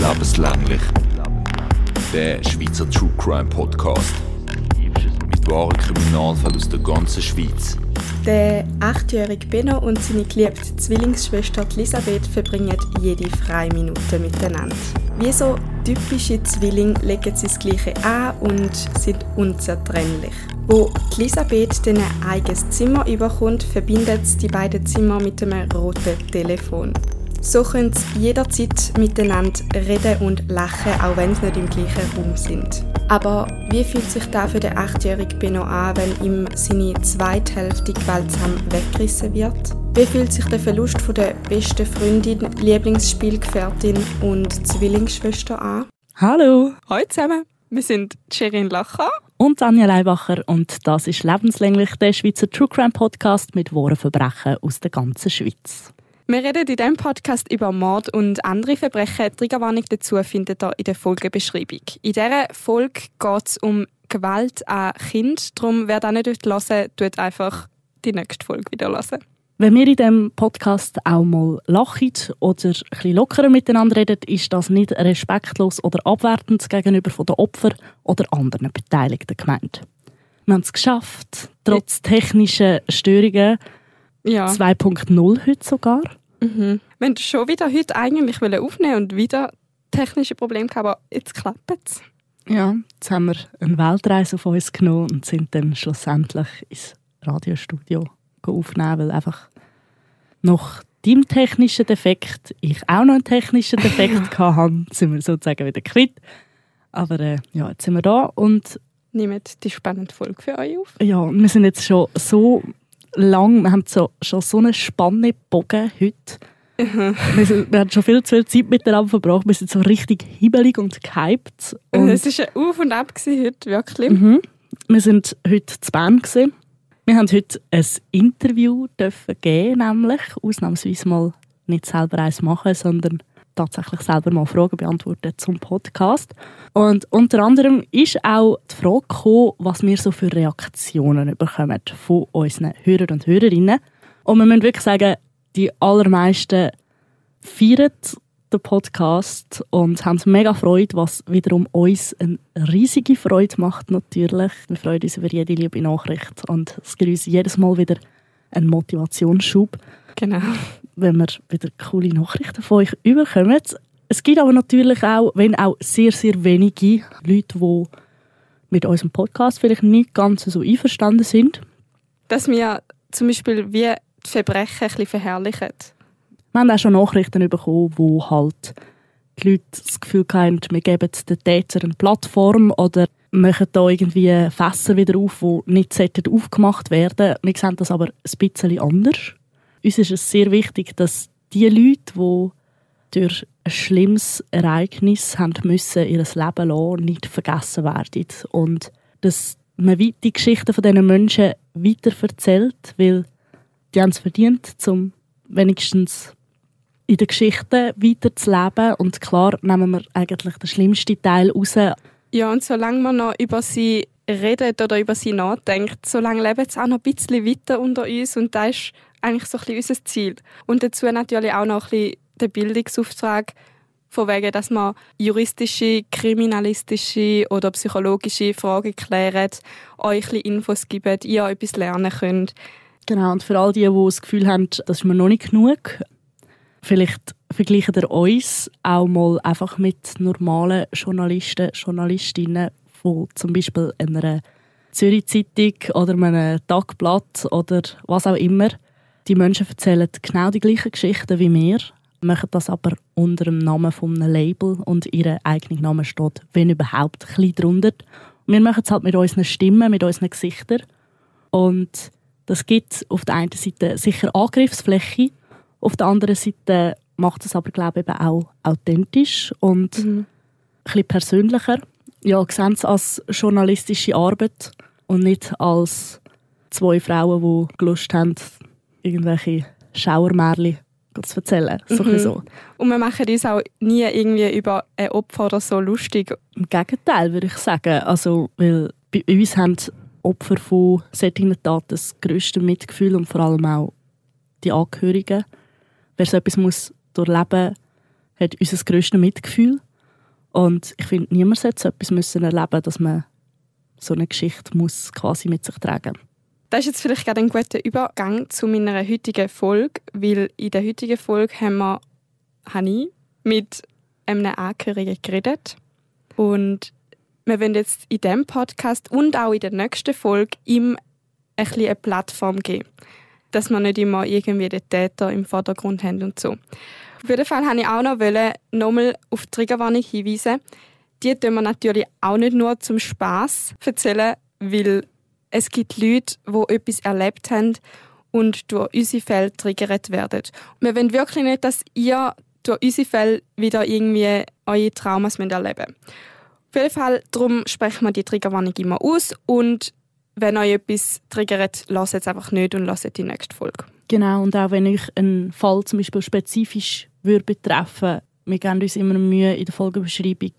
Lebenslänglich. Der Schweizer True Crime Podcast. Mit wahren Kriminalfällen aus der ganzen Schweiz. Der achtjährige Benno und seine geliebte Zwillingsschwester Elisabeth verbringen jede freie Minute miteinander. Wie so typische Zwillinge legen sie das Gleiche an und sind unzertrennlich. Wo Elisabeth dann ein eigenes Zimmer überkommt, verbindet sie die beiden Zimmer mit einem roten Telefon. So können sie jederzeit miteinander reden und lachen, auch wenn sie nicht im gleichen Raum sind. Aber wie fühlt sich da für den achtjährigen Benno an, wenn ihm seine zweite Hälfte gewaltsam weggerissen wird? Wie fühlt sich der Verlust von der besten Freundin, Lieblingsspielgefährtin und Zwillingsschwester an? Hallo Hallo zusammen, wir sind Sherin Lacher und Anja Leibacher und das ist lebenslänglich der Schweizer True Crime Podcast mit wahren Verbrechen aus der ganzen Schweiz. Wir reden in diesem Podcast über Mord und andere Verbrechen. Die Triggerwarnung dazu findet ihr in der Folgebeschreibung. In dieser Folge geht es um Gewalt an Kind. Darum, wer da nicht hören tut einfach die nächste Folge wieder hören. Wenn wir in diesem Podcast auch mal lachen oder ein lockerer miteinander reden, ist das nicht respektlos oder abwertend gegenüber den Opfern oder anderen Beteiligten gemeint. Wir haben es geschafft, trotz technischer Störungen ja. 2.0 heute sogar. Mhm. Wir wollten schon wieder heute eigentlich aufnehmen und wieder technische Probleme gehabt, aber jetzt klappt es. Ja, jetzt haben wir eine Weltreise auf uns genommen und sind dann schlussendlich ins Radiostudio aufnehmen, weil einfach nach deinem technischen Defekt ich auch noch einen technischen Defekt hatte, sind wir sozusagen wieder quitt. Aber äh, ja, jetzt sind wir da und nehmen die spannende Folge für euch auf. Ja, wir sind jetzt schon so lang, wir haben so, schon so eine spannende Bogen heute. Mhm. wir, sind, wir haben schon viel zu viel Zeit miteinander verbracht. Wir sind so richtig hibbelig und gehypt. Und es war ein Auf und Ab heute, wirklich. Mhm. Wir sind heute zu Bern. Gewesen. Wir haben heute ein Interview dürfen geben, nämlich ausnahmsweise mal nicht selber eins machen, sondern tatsächlich selber mal Fragen beantworten zum Podcast. Und unter anderem ist auch die Frage gekommen, was wir so für Reaktionen bekommen von unseren Hörern und Hörerinnen. Und wir müssen wirklich sagen, die allermeisten feiern den Podcast und haben mega Freude, was wiederum uns eine riesige Freude macht natürlich. Wir freuen uns über jede liebe Nachricht und es gibt uns jedes Mal wieder einen Motivationsschub. Genau wenn wir wieder coole Nachrichten von euch überkommen. Es gibt aber natürlich auch, wenn auch sehr, sehr wenige Leute, die mit unserem Podcast vielleicht nicht ganz so einverstanden sind. Dass wir zum Beispiel wie die Verbrechen ein bisschen verherrlichen. Wir haben auch schon Nachrichten bekommen, wo halt die Leute das Gefühl haben, wir geben den Täter eine Plattform oder machen da irgendwie Fässer wieder auf, die nicht aufgemacht werden Wir sehen das aber ein bisschen anders uns ist es sehr wichtig, dass die Leute, die durch ein schlimmes Ereignis haben müssen, ihr Leben lassen, nicht vergessen werden. Und dass man die Geschichten von diesen Menschen weiter erzählt, weil die haben es verdient, um wenigstens in der Geschichte weiterzuleben. Und klar nehmen wir eigentlich den schlimmsten Teil raus. Ja, und solange man noch über sie redet oder über sie nachdenkt, solange leben sie auch noch ein bisschen weiter unter uns. Und das ist eigentlich so ein bisschen unser Ziel. Und dazu natürlich auch noch ein bisschen der Bildungsauftrag, von wegen, dass man juristische, kriminalistische oder psychologische Fragen klärt, euch ein Infos gibt, ihr etwas lernen könnt. Genau, und für all die, die das Gefühl haben, das ist mir noch nicht genug, vielleicht vergleicht ihr uns auch mal einfach mit normalen Journalisten, Journalistinnen von zum Beispiel einer Zürich-Zeitung oder einem Tagblatt oder was auch immer. Die Menschen erzählen genau die gleichen Geschichten wie wir, machen das aber unter dem Namen von einem Label und ihr eigener Name steht, wenn überhaupt, ein bisschen drunter. Wir machen es halt mit unseren Stimmen, mit unseren Gesichtern. Und das gibt auf der einen Seite sicher Angriffsfläche, auf der anderen Seite macht es aber, glaube ich, eben auch authentisch und mhm. ein bisschen persönlicher. Ja, sehen es als journalistische Arbeit und nicht als zwei Frauen, die Lust haben, irgendwelche Schauermärchen zu erzählen. So mhm. so. Und wir machen uns auch nie irgendwie über ein Opfer oder so lustig. Im Gegenteil, würde ich sagen. Also, weil bei uns haben Opfer von solchen Taten das grösste Mitgefühl und vor allem auch die Angehörigen. Wer so etwas muss durchleben muss, hat unser grösstes Mitgefühl. Und ich finde, niemand sollte so etwas müssen erleben dass man so eine Geschichte muss quasi mit sich tragen Das ist jetzt vielleicht gerade ein guter Übergang zu meiner heutigen Folge, weil in der heutigen Folge haben wir, ich mit einem Angehörigen geredet. Und wir wollen jetzt in diesem Podcast und auch in der nächsten Folge ihm ein eine Plattform geben. Dass wir nicht immer irgendwie den Täter im Vordergrund haben und so. Auf jeden Fall wollte ich auch noch nochmal auf die Triggerwarnung hinweisen. Die tun wir natürlich auch nicht nur zum Spaß erzählen, weil es gibt Leute, die etwas erlebt haben und durch unsere Fälle triggert werden. wir wollen wirklich nicht, dass ihr durch unsere Fälle wieder irgendwie eure Traumas erleben müsst. Auf jeden Fall, darum sprechen wir die Triggerwarnung immer aus und wenn euch etwas triggert, lasst es einfach nicht und lasst die nächste Folge. Genau, und auch wenn euch ein Fall zum Beispiel spezifisch würde betreffen wir geben uns immer Mühe in der Folgenbeschreibung,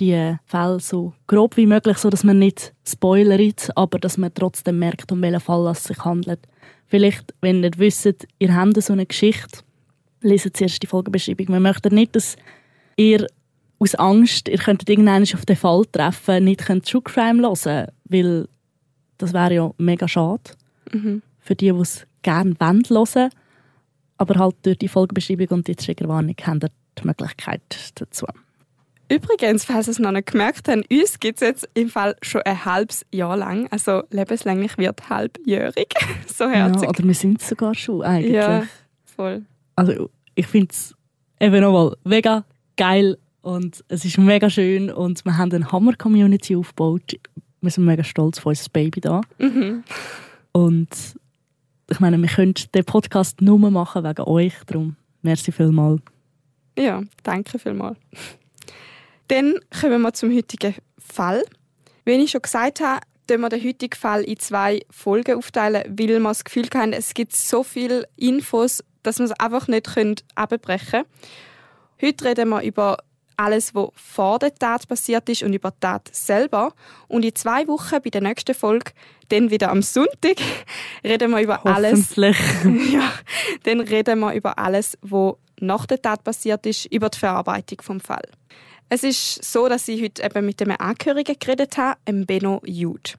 die Fälle so grob wie möglich, so dass man nicht spoilert, aber dass man trotzdem merkt, um welchen Fall es sich handelt. Vielleicht, wenn ihr nicht wisst, ihr habt so eine Geschichte, lesen zuerst die Folgenbeschreibung. Wir möchten nicht, dass ihr aus Angst, ihr könntet irgendwann auf den Fall treffen, nicht könnt True Crime hören, weil das wäre ja mega schade mhm. für die, die es gerne hören aber halt durch die Folgenbeschreibung und die Triggerwarnung haben ihr die Möglichkeit dazu. Übrigens, falls ihr es noch nicht gemerkt habt, uns gibt es jetzt im Fall schon ein halbes Jahr lang. Also lebenslänglich wird halbjährig. so herzig. Ja, oder wir sind es sogar schon eigentlich. Ja, voll. Also ich finde es eben nochmal mega geil und es ist mega schön und wir haben eine Hammer-Community aufgebaut. Wir sind mega stolz auf unser Baby da. Mhm. Und ich meine, wir können den Podcast nur machen wegen euch. Darum merci vielmals. Ja, danke vielmals. Dann kommen wir zum heutigen Fall. Wie ich schon gesagt habe, teilen wir den heutigen Fall in zwei Folgen aufteilen, weil wir das Gefühl haben, es gibt so viele Infos, dass wir es einfach nicht abbrechen können. Heute reden wir über alles, was vor der Tat passiert ist und über die Tat selber. Und in zwei Wochen bei der nächsten Folge, dann wieder am Sonntag, reden wir über alles. ja, dann reden wir über alles, was nach der Tat passiert ist, über die Verarbeitung vom Fall. Es ist so, dass ich heute eben mit einem Angehörigen geredet habe, dem Benno Jude.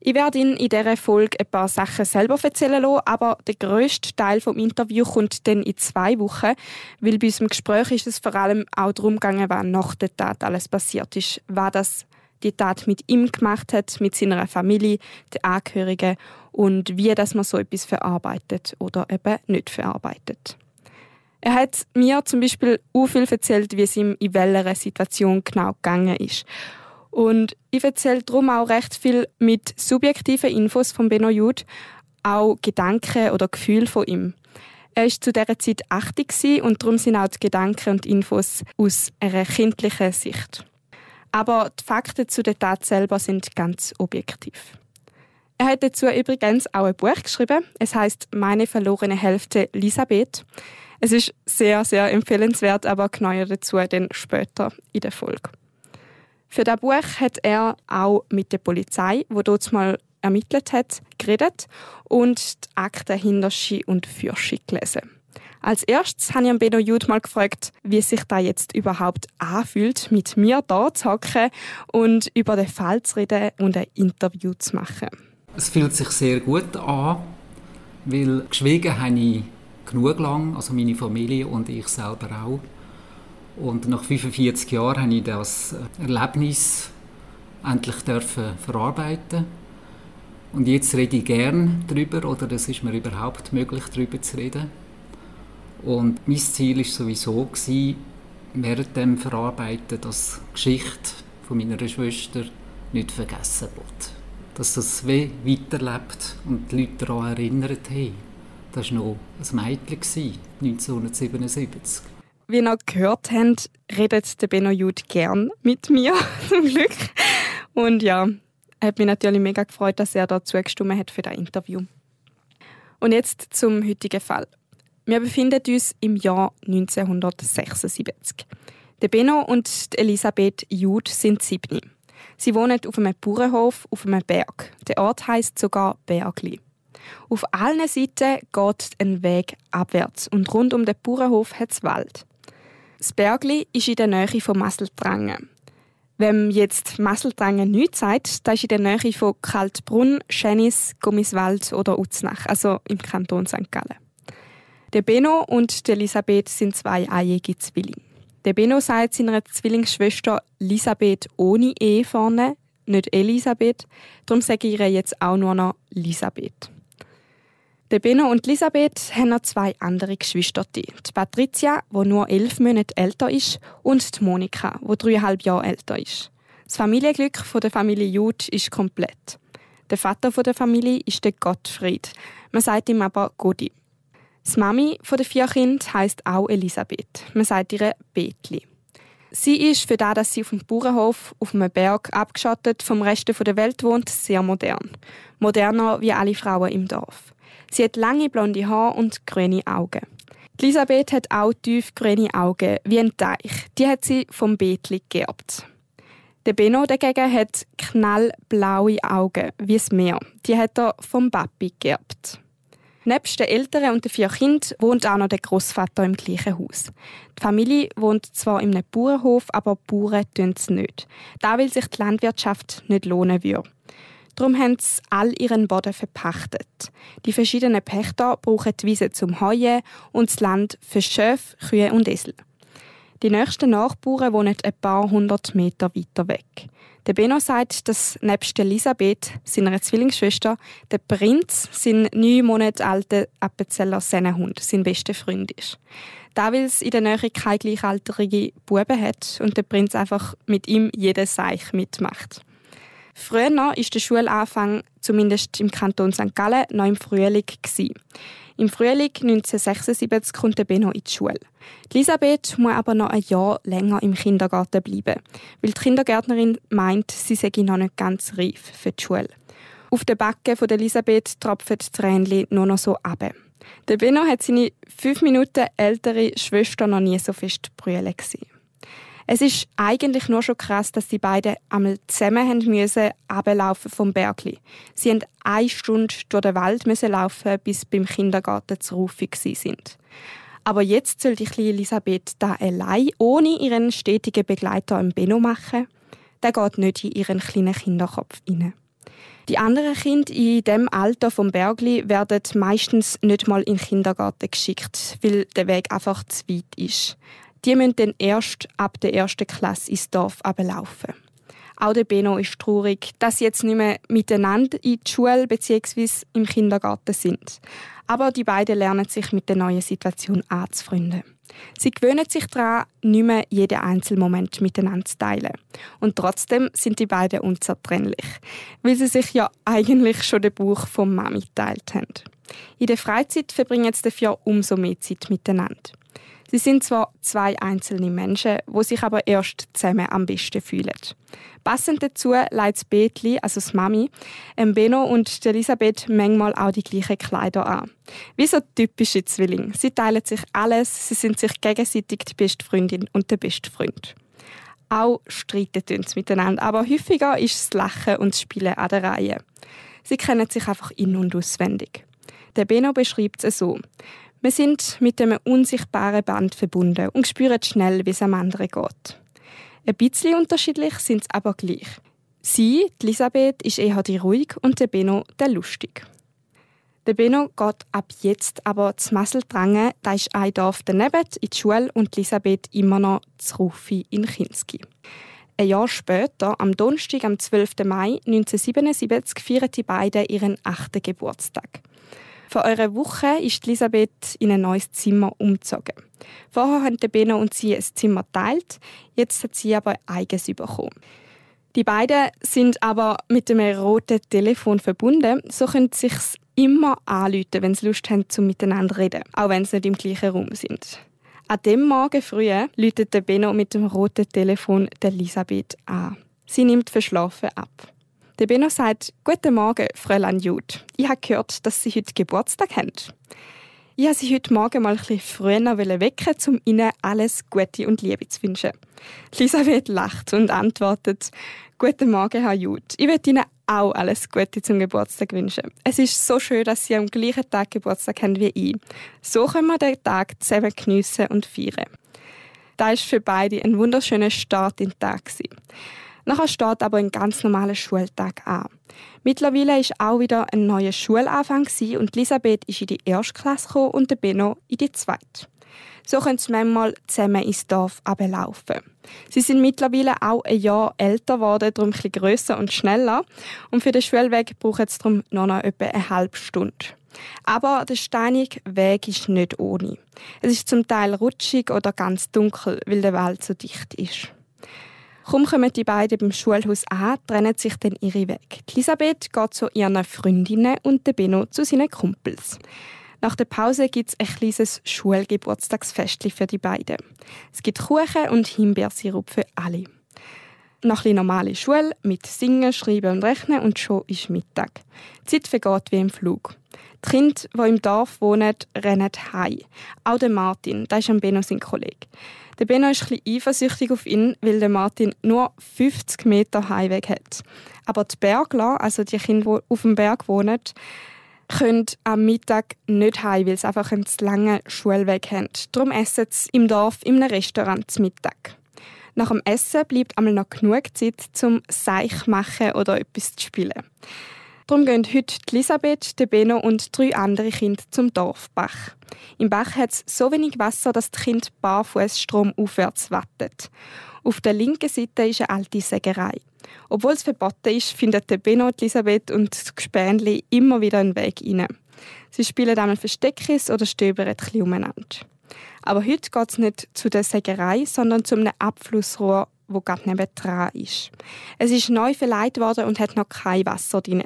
Ich werde Ihnen in dieser Folge ein paar Sachen selber erzählen lassen, aber der grösste Teil des Interviews kommt dann in zwei Wochen, weil bei unserem Gespräch ist es vor allem auch darum gegangen, was nach der Tat alles passiert ist, was das die Tat mit ihm gemacht hat, mit seiner Familie, den Angehörigen und wie das man so etwas verarbeitet oder eben nicht verarbeitet. Er hat mir zum Beispiel auch viel erzählt, wie es ihm in welcher Situation genau gegangen ist. Und ich erzähle darum auch recht viel mit subjektiven Infos von Benno Jude, auch Gedanken oder Gefühle von ihm. Er war zu dieser Zeit 80 und darum sind auch die Gedanken und Infos aus einer kindlichen Sicht. Aber die Fakten zu der Tat selber sind ganz objektiv. Er hat dazu übrigens auch ein Buch geschrieben. Es heißt Meine verlorene Hälfte Elisabeth. Es ist sehr, sehr empfehlenswert, aber genauer dazu dann später in der Folge. Für das Buch hat er auch mit der Polizei, wo dort mal ermittelt hat, geredet und die Akten Hinterschi und Fürschi gelesen. Als erstes habe ich Benno Jude mal gefragt, wie sich da jetzt überhaupt anfühlt, mit mir da zu hocken und über den Fall zu reden und ein Interview zu machen. Es fühlt sich sehr gut an, weil geschwiegen habe ich genug lang, also meine Familie und ich selber auch. Und nach 45 Jahren habe ich das Erlebnis endlich dürfen verarbeiten und jetzt rede ich gern darüber oder es ist mir überhaupt möglich darüber zu reden und mein Ziel ist sowieso gewesen, während dem Verarbeiten, dass die Geschichte von meiner Schwester nicht vergessen wird. Dass das weiterlebt und die Leute daran erinnert haben. Das war noch ein Mädchen, 1977. Wie ihr gehört habt, redet der Benno Jude gern mit mir, zum Glück. Und ja, hat mich natürlich mega gefreut, dass er da zugestimmt hat für das Interview. Und jetzt zum heutigen Fall. Wir befinden uns im Jahr 1976. Der Benno und Elisabeth Jude sind sieben. Sie wohnen auf einem Bauernhof auf einem Berg. Der Ort heißt sogar Bergli. Auf allen Seiten geht ein Weg abwärts und rund um den Bauernhof hat es Wald. Das Bergli ist in der Nähe von Masseltrangen. Wenn jetzt Masseltrangen nichts sagt, dann ist in der Nähe von Kaltbrunn, Schenis, Gummiswald oder Uznach, also im Kanton St. Gallen. Der Benno und die Elisabeth sind zwei eiige Zwillinge. Der Benno sagt seiner Zwillingsschwester Elisabeth ohne E vorne, nicht Elisabeth, darum sage ich ihr jetzt auch nur noch Elisabeth. Der Benno und Elisabeth haben noch zwei andere Geschwister. Die Patricia, die nur elf Monate älter ist, und die Monika, die dreieinhalb Jahre älter ist. Das Familienglück der Familie Jud ist komplett. Der Vater der Familie ist der Gottfried. Man sagt ihm aber Godi. Die Mami der vier Kinder heisst auch Elisabeth. Man sagt ihr Betli. Sie ist für das, dass sie auf dem Bauernhof auf einem Berg abgeschottet vom Rest der Welt wohnt, sehr modern. Moderner wie alle Frauen im Dorf. Sie hat lange blonde Haare und grüne Augen. Elisabeth hat auch tief grüne Augen, wie ein Teich. Die hat sie vom Betli geerbt. Der Benno dagegen hat knallblaue Augen, wie das Meer. Die hat er vom Papi geerbt. Nebst den Eltern und den vier Kindern wohnt auch noch der Großvater im gleichen Haus. Die Familie wohnt zwar in einem Bauernhof, aber Bauern tun es nicht. Da will sich die Landwirtschaft nicht lohnen würde. Darum haben sie all ihren Boden verpachtet. Die verschiedenen Pächter brauchen die Wiese zum Heuen und das Land für Schöfe, Kühe und Esel. Die nächsten Nachbarn wohnen ein paar hundert Meter weiter weg. Der Benno sagt, dass nebst Elisabeth, seiner Zwillingsschwester, der Prinz, sein neun Monate alter Appenzeller Sennenhund, sein bester Freund ist. Da weil es in der Nähe keine gleichaltrige Buben hat und der Prinz einfach mit ihm jeden Seich mitmacht. Früher war der Schulanfang, zumindest im Kanton St. Gallen, noch im Frühling. Gewesen. Im Frühling 1976 kommt der Benno in die Schule. Elisabeth muss aber noch ein Jahr länger im Kindergarten bleiben, weil die Kindergärtnerin meint, sie sei noch nicht ganz reif für die Schule. Auf den Backen von Elisabeth tropfen die Tränchen nur noch so ab. Der Benno hat seine fünf Minuten ältere Schwester noch nie so fest brüllen gesehen. Es ist eigentlich nur schon krass, dass die beiden einmal zusammen haben müssen, vom Bergli. Sie haben eine Stunde durch den Wald laufen, bis beim Kindergarten zu Rufi sind. Aber jetzt soll die kleine Elisabeth da allein ohne ihren stetigen Begleiter im Benno machen. Der geht nicht in ihren kleinen Kinderkopf hinein. Die anderen Kinder in dem Alter vom Bergli werden meistens nicht mal in den Kindergarten geschickt, weil der Weg einfach zu weit ist. Die müssen dann erst ab der ersten Klasse ins Dorf ablaufen. Auch der Benno ist traurig, dass sie jetzt nicht mehr miteinander in die Schule bzw. im Kindergarten sind. Aber die beiden lernen sich mit der neuen Situation anzufreunden. Sie gewöhnen sich daran, nicht mehr jeden Einzelmoment miteinander zu teilen. Und trotzdem sind die beiden unzertrennlich, weil sie sich ja eigentlich schon den Buch vom Mami geteilt haben. In der Freizeit verbringen sie dafür umso mehr Zeit miteinander. Sie sind zwar zwei einzelne Menschen, wo sich aber erst zusammen am besten fühlen. Passend dazu leitet Betli, also das Mami, ähm Benno und Elisabeth manchmal auch die gleichen Kleider an. Wie so typische Zwillinge. Sie teilen sich alles, sie sind sich gegenseitig die beste Freundin und der beste Freund. Auch streiten sie miteinander, aber häufiger ist das Lachen und das Spielen an der Reihe. Sie kennen sich einfach in- und auswendig. Der Benno beschreibt es so. Wir sind mit einem unsichtbaren Band verbunden und spüren schnell, wie es am anderen geht. Ein bisschen unterschiedlich sind sie aber gleich. Sie, Elisabeth, ist eher die ruhig und der Benno der lustig. Der Benno geht ab jetzt aber zu Masseltrangen, da ist ein Dorf daneben, in die Schule und Elisabeth immer noch zu Rufi in Kinski. Ein Jahr später, am Donnerstag, am 12. Mai 1977, feiern die beiden ihren achten Geburtstag. Vor einer Woche ist Elisabeth in ein neues Zimmer umgezogen. Vorher haben Benno und sie ein Zimmer teilt, jetzt hat sie aber eigenes bekommen. Die beiden sind aber mit einem roten Telefon verbunden, so können sie sich immer anrufen, wenn sie Lust haben, zum miteinander reden, auch wenn sie nicht im gleichen Raum sind. An dem Morgen früh läutet Benno mit dem roten Telefon Elisabeth an. Sie nimmt verschlafen ab. Der Benno sagt, Guten Morgen, Fräulein Jud. Ich habe gehört, dass Sie heute Geburtstag haben. Ich wollte Sie heute Morgen mal ein bisschen früher wecken, um Ihnen alles Gute und Liebe zu wünschen. Elisabeth lacht und antwortet, Guten Morgen, Herr Jud. Ich möchte Ihnen auch alles Gute zum Geburtstag wünschen. Es ist so schön, dass Sie am gleichen Tag Geburtstag haben wie ich. So können wir den Tag zusammen geniessen und feiern. Da war für beide ein wunderschöner Start in den Tag. Nachher steht aber ein ganz normaler Schultag an. Mittlerweile ist auch wieder ein neuer Schulanfang und Elisabeth ist in die erste Klasse und der Benno in die zweite. So können sie manchmal zusammen ins Dorf ablaufen. Sie sind mittlerweile auch ein Jahr älter geworden, darum bisschen grösser und schneller. Und für den Schulweg brauchen sie darum noch, noch etwa eine halbe Stunde. Aber der steinige Weg ist nicht ohne. Es ist zum Teil rutschig oder ganz dunkel, weil der Wald so dicht ist. Kaum kommen die beiden beim Schulhaus an, trennen sich dann ihre Wege. Elisabeth geht zu ihren Freundinnen und der Benno zu seinen Kumpels. Nach der Pause gibt es ein kleines Schulgeburtstagsfest für die beiden. Es gibt Kuchen und Himbeersirup für alle. Nach ein normale Schule mit Singen, Schreiben und Rechnen und schon ist Mittag. Die Zeit vergeht wie im Flug. Die Kinder, die im Dorf wohnen, rennen heim. Auch der Martin, der ist am Benno sein Kollege. Der Benno ist ein eifersüchtig auf ihn, weil der Martin nur 50 Meter Heimweg hat. Aber die Bergler, also die Kinder, die auf dem Berg wohnen, können am Mittag nicht heim, weil sie einfach einen zu langen Schulweg haben. Darum essen sie im Dorf in einem Restaurant zu Mittag. Nach dem Essen bleibt einmal noch genug Zeit zum Seich machen oder etwas zu spielen. Darum gehen heute Elisabeth, der Benno und drei andere Kinder zum Dorfbach. Im Bach hat es so wenig Wasser, dass die Kinder barfuß stromaufwärts wattet. Auf der linken Seite ist eine alte Sägerei. Obwohl es verboten ist, findet der Benno, Elisabeth und das Gespänli immer wieder einen Weg rein. Sie spielen einmal Versteckis oder stöbern bisschen umeinander. Aber heute geht es nicht zu der Sägerei, sondern zu einem Abflussrohr, wo gerade nebendran ist. Es ist neu verleiht worden und hat noch kein Wasser drin.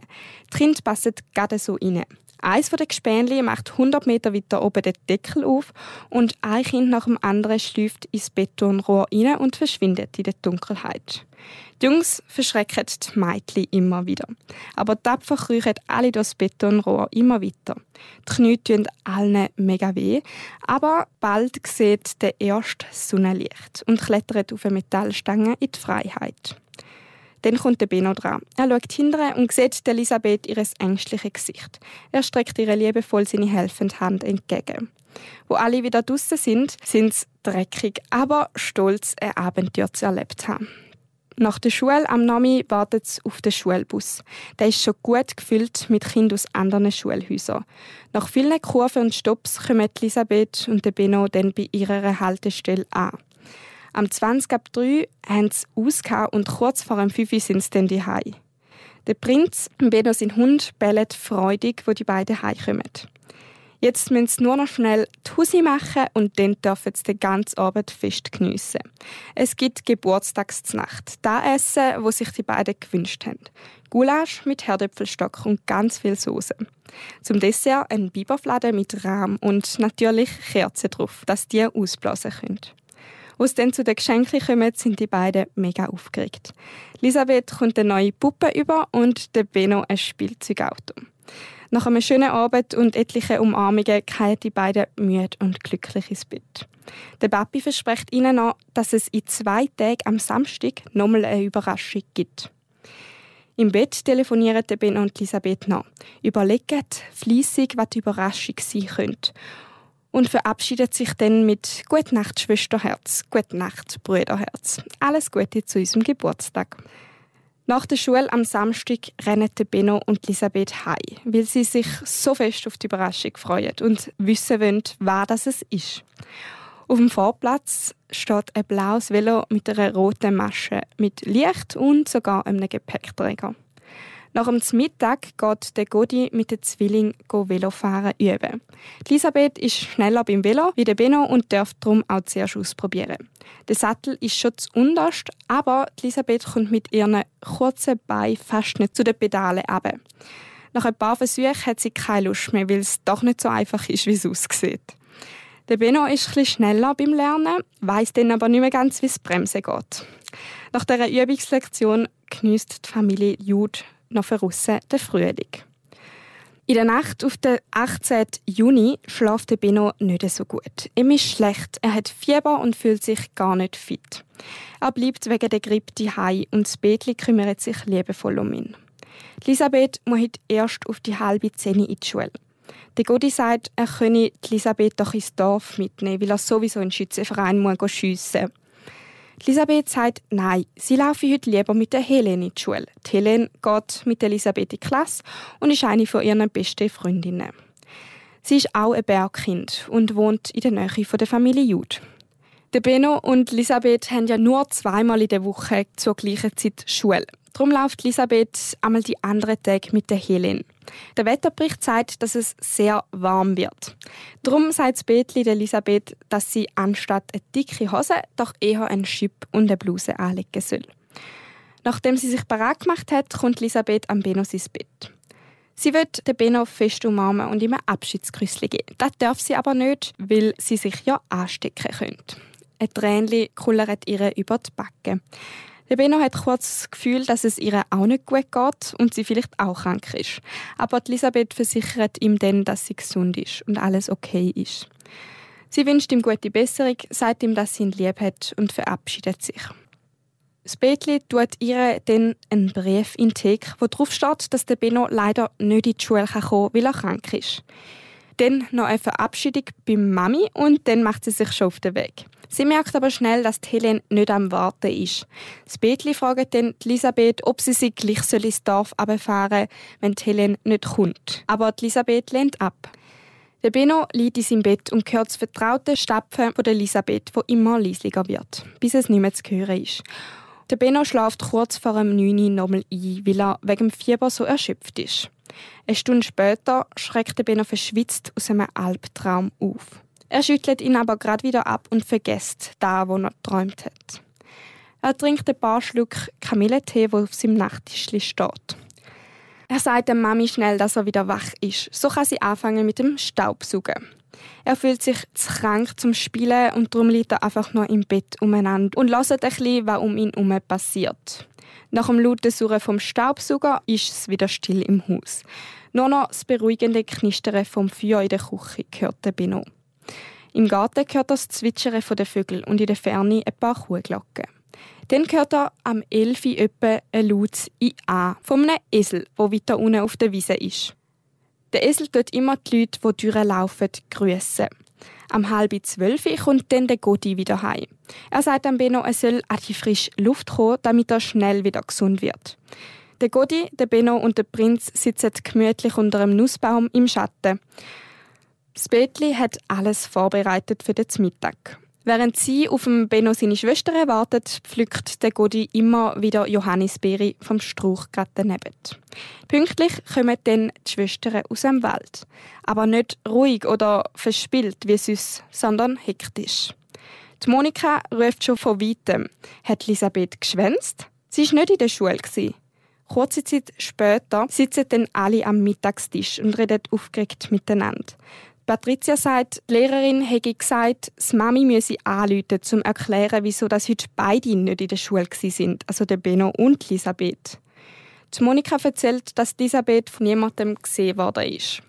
Die Kinder passen gerade so rein. Eins den Gespänli macht 100 Meter weiter oben den Deckel auf und ein Kind nach dem anderen schläft ins Betonrohr rein und verschwindet in der Dunkelheit. Die Jungs verschrecken die Mädchen immer wieder. Aber tapfer kriechen alle durchs Betonrohr immer weiter. Die Knie tun allen mega weh, aber bald sieht der erste Sonnenlicht und klettert auf eine Metallstange in die Freiheit. Dann kommt der Benno dran. Er schaut hinterher und sieht Elisabeth ihr ängstliches Gesicht. Er streckt ihr liebevoll seine helfende Hand entgegen. Wo alle wieder draußen sind, sind sie dreckig, aber stolz, ein Abenteuer zu erlebt haben. Nach der Schule am Nami wartet es auf den Schulbus. Der ist schon gut gefüllt mit Kindern aus anderen Schulhäusern. Nach vielen Kurven und Stops kommen Elisabeth und Benno dann bei ihrer Haltestelle an. Am 20 ab 3 haben sie ausgehauen und kurz vor dem 5 sind sie dann daheim. Der Prinz und Benno sein Hund bellen freudig, wo die beiden heimkommen. Jetzt müssen sie nur noch schnell die Hause machen und dann dürfen sie den ganzen Abend fest geniessen. Es gibt Geburtstagsnacht. Das Essen, wo sich die beiden gewünscht haben. Gulasch mit Herdöpfelstock und ganz viel Soße. Zum Dessert ein Biberfladen mit Rahm und natürlich Kerzen drauf, dass die ausblasen können. Als dann zu den Geschenken kommen, sind die beiden mega aufgeregt. Elisabeth kommt eine neue Puppe über und der Benno ein Spielzeugauto. Nach einem schönen Abend und etlichen Umarmungen kehren die beiden müde und glücklich ins Bett. Der Papi verspricht ihnen noch, dass es in zwei Tagen am Samstag nochmal eine Überraschung gibt. Im Bett telefonieren Ben und Elisabeth noch, überlegen fleissig, was die Überraschung sein könnte und verabschiedet sich dann mit Gute Nacht, Schwesterherz, Gute Nacht, Brüderherz. Alles Gute zu unserem Geburtstag. Nach der Schule am Samstag rennen Benno und Elisabeth heim, weil sie sich so fest auf die Überraschung freuen und wissen wollen, wer das ist. Auf dem Vorplatz steht ein blaues Velo mit einer roten Masche, mit Licht und sogar einem Gepäckträger. Nach dem Mittag geht der Godi mit den Zwillingen Velofahren üben. Elisabeth ist schneller beim Velo wie der Benno und darf darum auch zuerst ausprobieren. Der Sattel ist schon zu unterst, aber Elisabeth kommt mit ihren kurzen Beinen fast nicht zu den Pedalen ab. Nach ein paar Versuchen hat sie keine Lust mehr, weil es doch nicht so einfach ist, wie es aussieht. Der Benno ist etwas schneller beim Lernen, weiß dann aber nicht mehr ganz, wie es Bremsen geht. Nach dieser Übungslektion genießt die Familie Jude noch für Russen den Frühling. In der Nacht auf den 18. Juni schläft der Bino nicht so gut. Ihm ist schlecht, er hat Fieber und fühlt sich gar nicht fit. Er bleibt wegen der Grippe daheim und das Bädli kümmert sich liebevoll um ihn. Elisabeth muss heute erst auf die halbe Zehn in die Schule. Der Godi sagt, er könne Elisabeth doch ins Dorf mitnehmen, weil er sowieso in den Schützenverein schiessen muss. Elisabeth sagt, nein, sie laufe heute lieber mit der Helene in die Schule. Die Helene geht mit Elisabeth in die Klasse und ist eine von ihren besten Freundinnen. Sie ist auch ein Bergkind und wohnt in der Nähe von der Familie Jude. Der Benno und Elisabeth haben ja nur zweimal in der Woche zur gleichen Zeit Schule. Darum läuft Elisabeth einmal die anderen Tage mit der Helene. Der Wetterbericht sagt, dass es sehr warm wird. Darum sagt das Betli der Elisabeth, dass sie anstatt eine dicke Hose doch eher einen Schip und eine Bluse anlegen soll. Nachdem sie sich bereit gemacht hat, kommt Elisabeth am Benno ins Bett. Sie wird den Benno fest umarmen und ihm ein Abschiedsküsschen geben. Das darf sie aber nicht, weil sie sich ja anstecken könnte. Ein Tränchen kullert ihr über die Backe. Der Benno hat kurz das Gefühl, dass es ihr auch nicht gut geht und sie vielleicht auch krank ist. Aber Elisabeth versichert ihm dann, dass sie gesund ist und alles okay ist. Sie wünscht ihm gute Besserung, sagt ihm, dass sie ihn lieb hat und verabschiedet sich. Das Betli tut ihr dann einen Brief in Theke, wo drauf steht, dass der Benno leider nicht in die Schule kommen kann, weil er krank ist. Dann noch eine Verabschiedung beim Mami und dann macht sie sich schon auf den Weg. Sie merkt aber schnell, dass die Helene nicht am Warten ist. Das Betli fragt dann Elisabeth, ob sie sich gleich ins Dorf abfahren wenn die Helene nicht kommt. Aber Elisabeth lehnt ab. Der Benno liegt in seinem Bett und hört das vertraute Stapfen von Elisabeth, wo immer leislicher wird, bis es nicht mehr zu hören ist. Der Benno schläft kurz vor dem 9 Uhr nochmal ein, weil er wegen dem Fieber so erschöpft ist. Eine Stunde später schreckt der Benno verschwitzt aus einem Albtraum auf. Er schüttelt ihn aber gerade wieder ab und vergisst da, wo er träumt hat. Er trinkt ein paar Schluck Kamillentee, wo auf seinem Nachttisch steht. Er sagt der Mami schnell, dass er wieder wach ist. So kann sie anfangen mit dem Staubsaugen. Er fühlt sich zu krank zum Spielen und darum liegt er einfach nur im Bett umeinander und hört ein bisschen, was um ihn herum passiert. Nach dem lauten Surren vom Staubsauger ist es wieder still im Haus. Nur noch das beruhigende Knistern vom Feuer in der Küche hört der Bino. Im Garten hört er das Zwitschern der Vögel und in der Ferne ein paar Kuhglocken. Dann hört er am 11 Uhr ein lautes «I-A» von einem Esel, der weiter unten auf der Wiese ist. Der Esel tut immer die Leute, die durchlaufen, grüßen. Am halb zwölf kommt dann der Godi wieder heim. Er sagt am Benno, er soll an die frische Luft kommen, damit er schnell wieder gesund wird. Der Godi, der Benno und der Prinz sitzen gemütlich unter einem Nussbaum im Schatten. Das Betli hat alles vorbereitet für den Mittag. Während sie auf dem Benno seine Schwester wartet, pflückt der Godi immer wieder Johannisbeere vom Strauch daneben. Pünktlich kommen dann die Schwestern aus dem Wald. Aber nicht ruhig oder verspielt wie sonst, sondern hektisch. Die Monika ruft schon von weitem. Hat Elisabeth geschwänzt? Sie war nicht in der Schule. Kurze Zeit später sitzen dann alle am Mittagstisch und reden aufgeregt miteinander. Patricia sagt, die Lehrerin hätte gesagt, das Mami müsse anrufen, um zu erklären, wieso das heute beide nicht in der Schule sind, also der Benno und Elisabeth. Die Monika erzählt, dass Elisabeth von niemandem gesehen worden ist.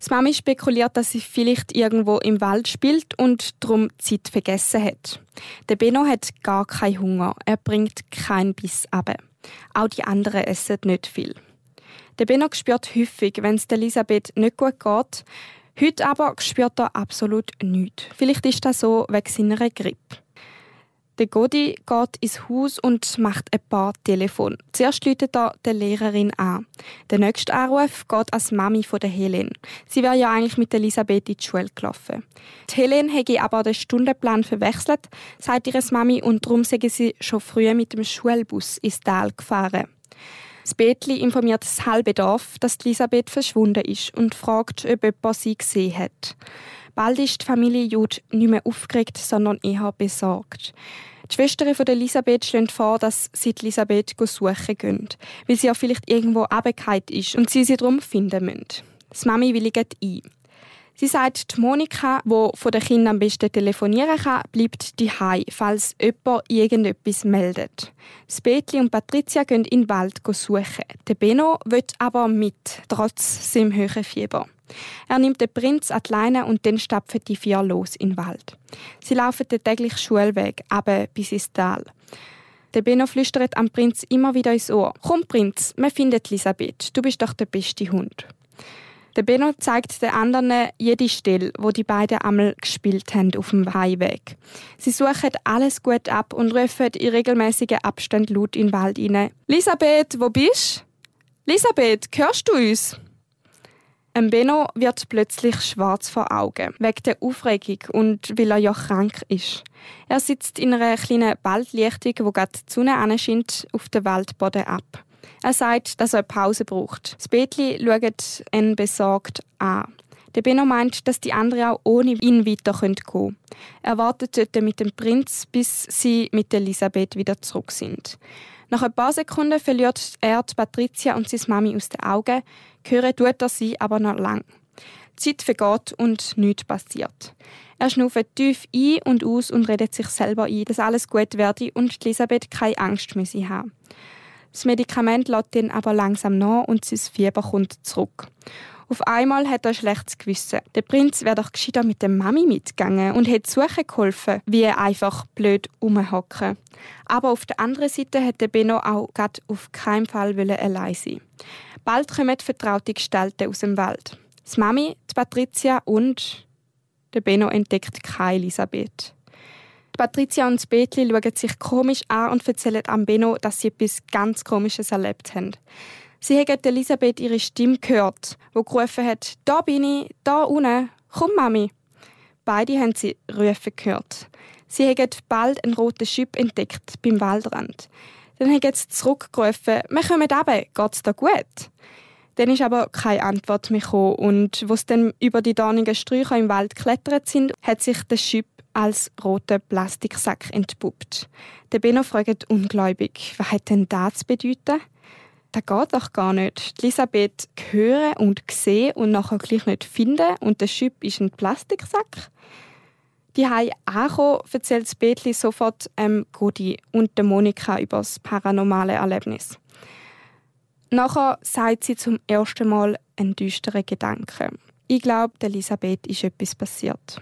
Das Mami spekuliert, dass sie vielleicht irgendwo im Wald spielt und darum Zeit vergessen hat. Der Benno hat gar keinen Hunger. Er bringt keinen Biss ab. Auch die anderen essen nicht viel. Der Benno spürt häufig, wenn es Elisabeth nicht gut geht. Heute aber spürt er absolut nichts. Vielleicht ist das so wegen seiner Grippe. Der Godi geht ins Haus und macht ein paar Telefon. Zuerst läutet er der Lehrerin an. Der nächste Anruf geht als Mami von der Helen. Sie wäre ja eigentlich mit Elisabeth in die Schule gelaufen. Die Helen hätte aber den Stundenplan verwechselt, sagt ihre Mami, und darum sei sie schon früh mit dem Schulbus ins Tal gefahren. Das Betli informiert das halbe Dorf, dass Elisabeth verschwunden ist und fragt, ob jemand sie gesehen hat. Bald ist die Familie Jude nicht mehr aufgeregt, sondern eher besorgt. Die Schwestern von Elisabeth schlagen vor, dass sie Elisabeth suchen gehen, weil sie ja vielleicht irgendwo abgekehrt ist und sie sie darum finden müssen. Das Mami willigt ein. Sie sagt, die Monika, die von den Kindern am besten telefonieren kann, bleibt daheim, falls jemand irgendetwas meldet. Das Betli und Patricia gehen in den Wald suchen. Der Benno will aber mit, trotz seinem hohen Fieber. Er nimmt den Prinz an die Leine und dann stapfen die vier los in den Wald. Sie laufen den täglichen Schulweg, aber bis ins Tal. Der Benno flüstert am Prinz immer wieder ins Ohr. Komm, Prinz, wir finden Elisabeth. Du bist doch der beste Hund. Der Benno zeigt den anderen jede Stelle, wo die beiden einmal gespielt haben auf dem Heimweg. Sie suchen alles gut ab und rufen in regelmäßigen Abständen laut in den Wald hinein. Elisabeth, wo bist? Elisabeth, hörst du uns? Ein Benno wird plötzlich schwarz vor Augen, wegen der Aufregung und weil er ja krank ist. Er sitzt in einer kleinen Waldlichtung, wo gerade die Sonne anscheint, auf den Waldboden ab. Er sagt, dass er eine Pause braucht. Das Betli schaut ihn besorgt an. Der Benno meint, dass die anderen auch ohne ihn weiter gehen können. Er wartet dort mit dem Prinz, bis sie mit Elisabeth wieder zurück sind. Nach ein paar Sekunden verliert er die Patricia und seine Mami aus den Augen, hören tut er sie aber noch lang. Die Zeit vergeht und nichts passiert. Er schnauft tief ein und aus und redet sich selber ein, dass alles gut werde und Elisabeth keine Angst mehr haben. Das Medikament lässt ihn aber langsam nach und sein Fieber kommt zurück. Auf einmal hat er ein schlechtes Gewissen. Der Prinz wäre doch gescheiter mit der Mami mitgegangen und hätte suchen geholfen, wie er einfach blöd rumhocken. Aber auf der anderen Seite hätte Benno auch grad auf keinen Fall allein sein Bald kommen vertraute Gestalten aus dem Wald. Die Mami, die Patricia und der Benno entdeckt keine Elisabeth. Patricia und Betli schauen sich komisch an und erzählen am Benno, dass sie etwas ganz Komisches erlebt haben. Sie haben Elisabeth ihre Stimme gehört, wo gerufen hat: Da bin ich, da unten, komm Mami. Beide haben sie rufen gehört. Sie haben bald einen roten Schüpp entdeckt beim Waldrand. Dann haben sie zurückgerufen: Wir kommen runter, geht's da gut? Dann ist aber keine Antwort mehr gekommen und sie dann über die dornigen Sträucher im Wald geklettert sind, hat sich der Schüpp als roter Plastiksack entpuppt. Der Benno fragt ungläubig, was hat denn das zu bedeuten? Das geht doch gar nicht. Elisabeth hören und sehen und nachher gleich nicht finden und der Schüpp ist ein Plastiksack. Die Hai angekommen, erzählt Betli sofort ähm, Godi und der Monika über das paranormale Erlebnis. Nachher sagt sie zum ersten Mal einen düsteren Gedanken. Ich glaube, Elisabeth ist etwas passiert.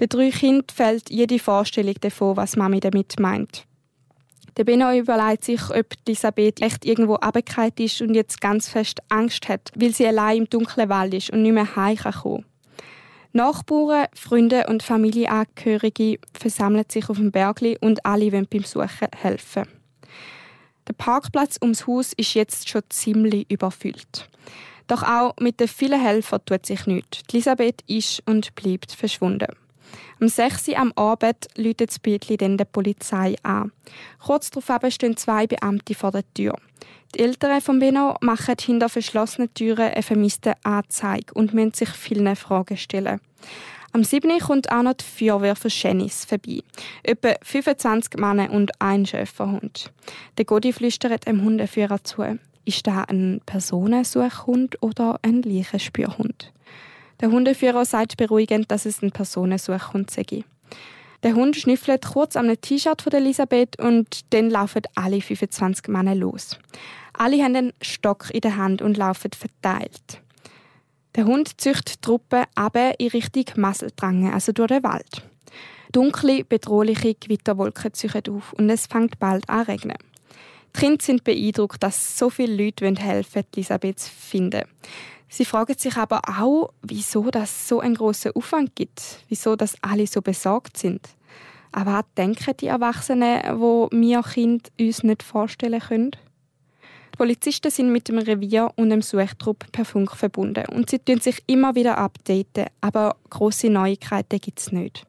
Den drei Kindern fällt jede Vorstellung davon, was Mami damit meint. Der Benno überlegt sich, ob Elisabeth echt irgendwo abgekehrt ist und jetzt ganz fest Angst hat, weil sie allein im dunklen Wald ist und nicht mehr heim kann Nachbarn, Freunde und Familienangehörige versammeln sich auf dem Bergli und alle wollen beim Suchen helfen. Der Parkplatz ums Haus ist jetzt schon ziemlich überfüllt. Doch auch mit den vielen Helfern tut sich nichts. Elisabeth ist und bleibt verschwunden. Um 6 Uhr am Abend läutet das Bildli dann der Polizei an. Kurz darauf stehen zwei Beamte vor der Tür. Die Eltern von Benno machen hinter verschlossenen Türen eine vermisste Anzeige und müssen sich vielen Fragen stellen. Am 7. kommt auch noch die Feuerwehr für Schenis vorbei. Etwa 25 Männer und ein Schäferhund. Der Godi flüstert dem Hundeführer zu. Ist da ein Personensuchhund oder ein Leichenspürhund? Der Hundeführer sagt beruhigend, dass es ein Personensuchhund sei. Der Hund schnüffelt kurz am T-Shirt von Elisabeth und dann laufen alle 25 Männer los. Alle haben einen Stock in der Hand und laufen verteilt. Der Hund züchtet die Truppe in Richtung Masseldrange, also durch den Wald. Dunkle, bedrohliche Gewitterwolken ziehen auf und es fängt bald an zu regnen. Die Kinder sind beeindruckt, dass so viele Leute helfen wollen, Elisabeth zu finden. Sie fragen sich aber auch, wieso das so einen grossen Aufwand gibt, wieso das alle so besorgt sind. Aber was denken die Erwachsenen, wo wir Kinder uns nicht vorstellen können? Polizisten sind mit dem Revier und dem Suchtrupp per Funk verbunden und sie tun sich immer wieder updaten, aber große Neuigkeiten gibt es nicht.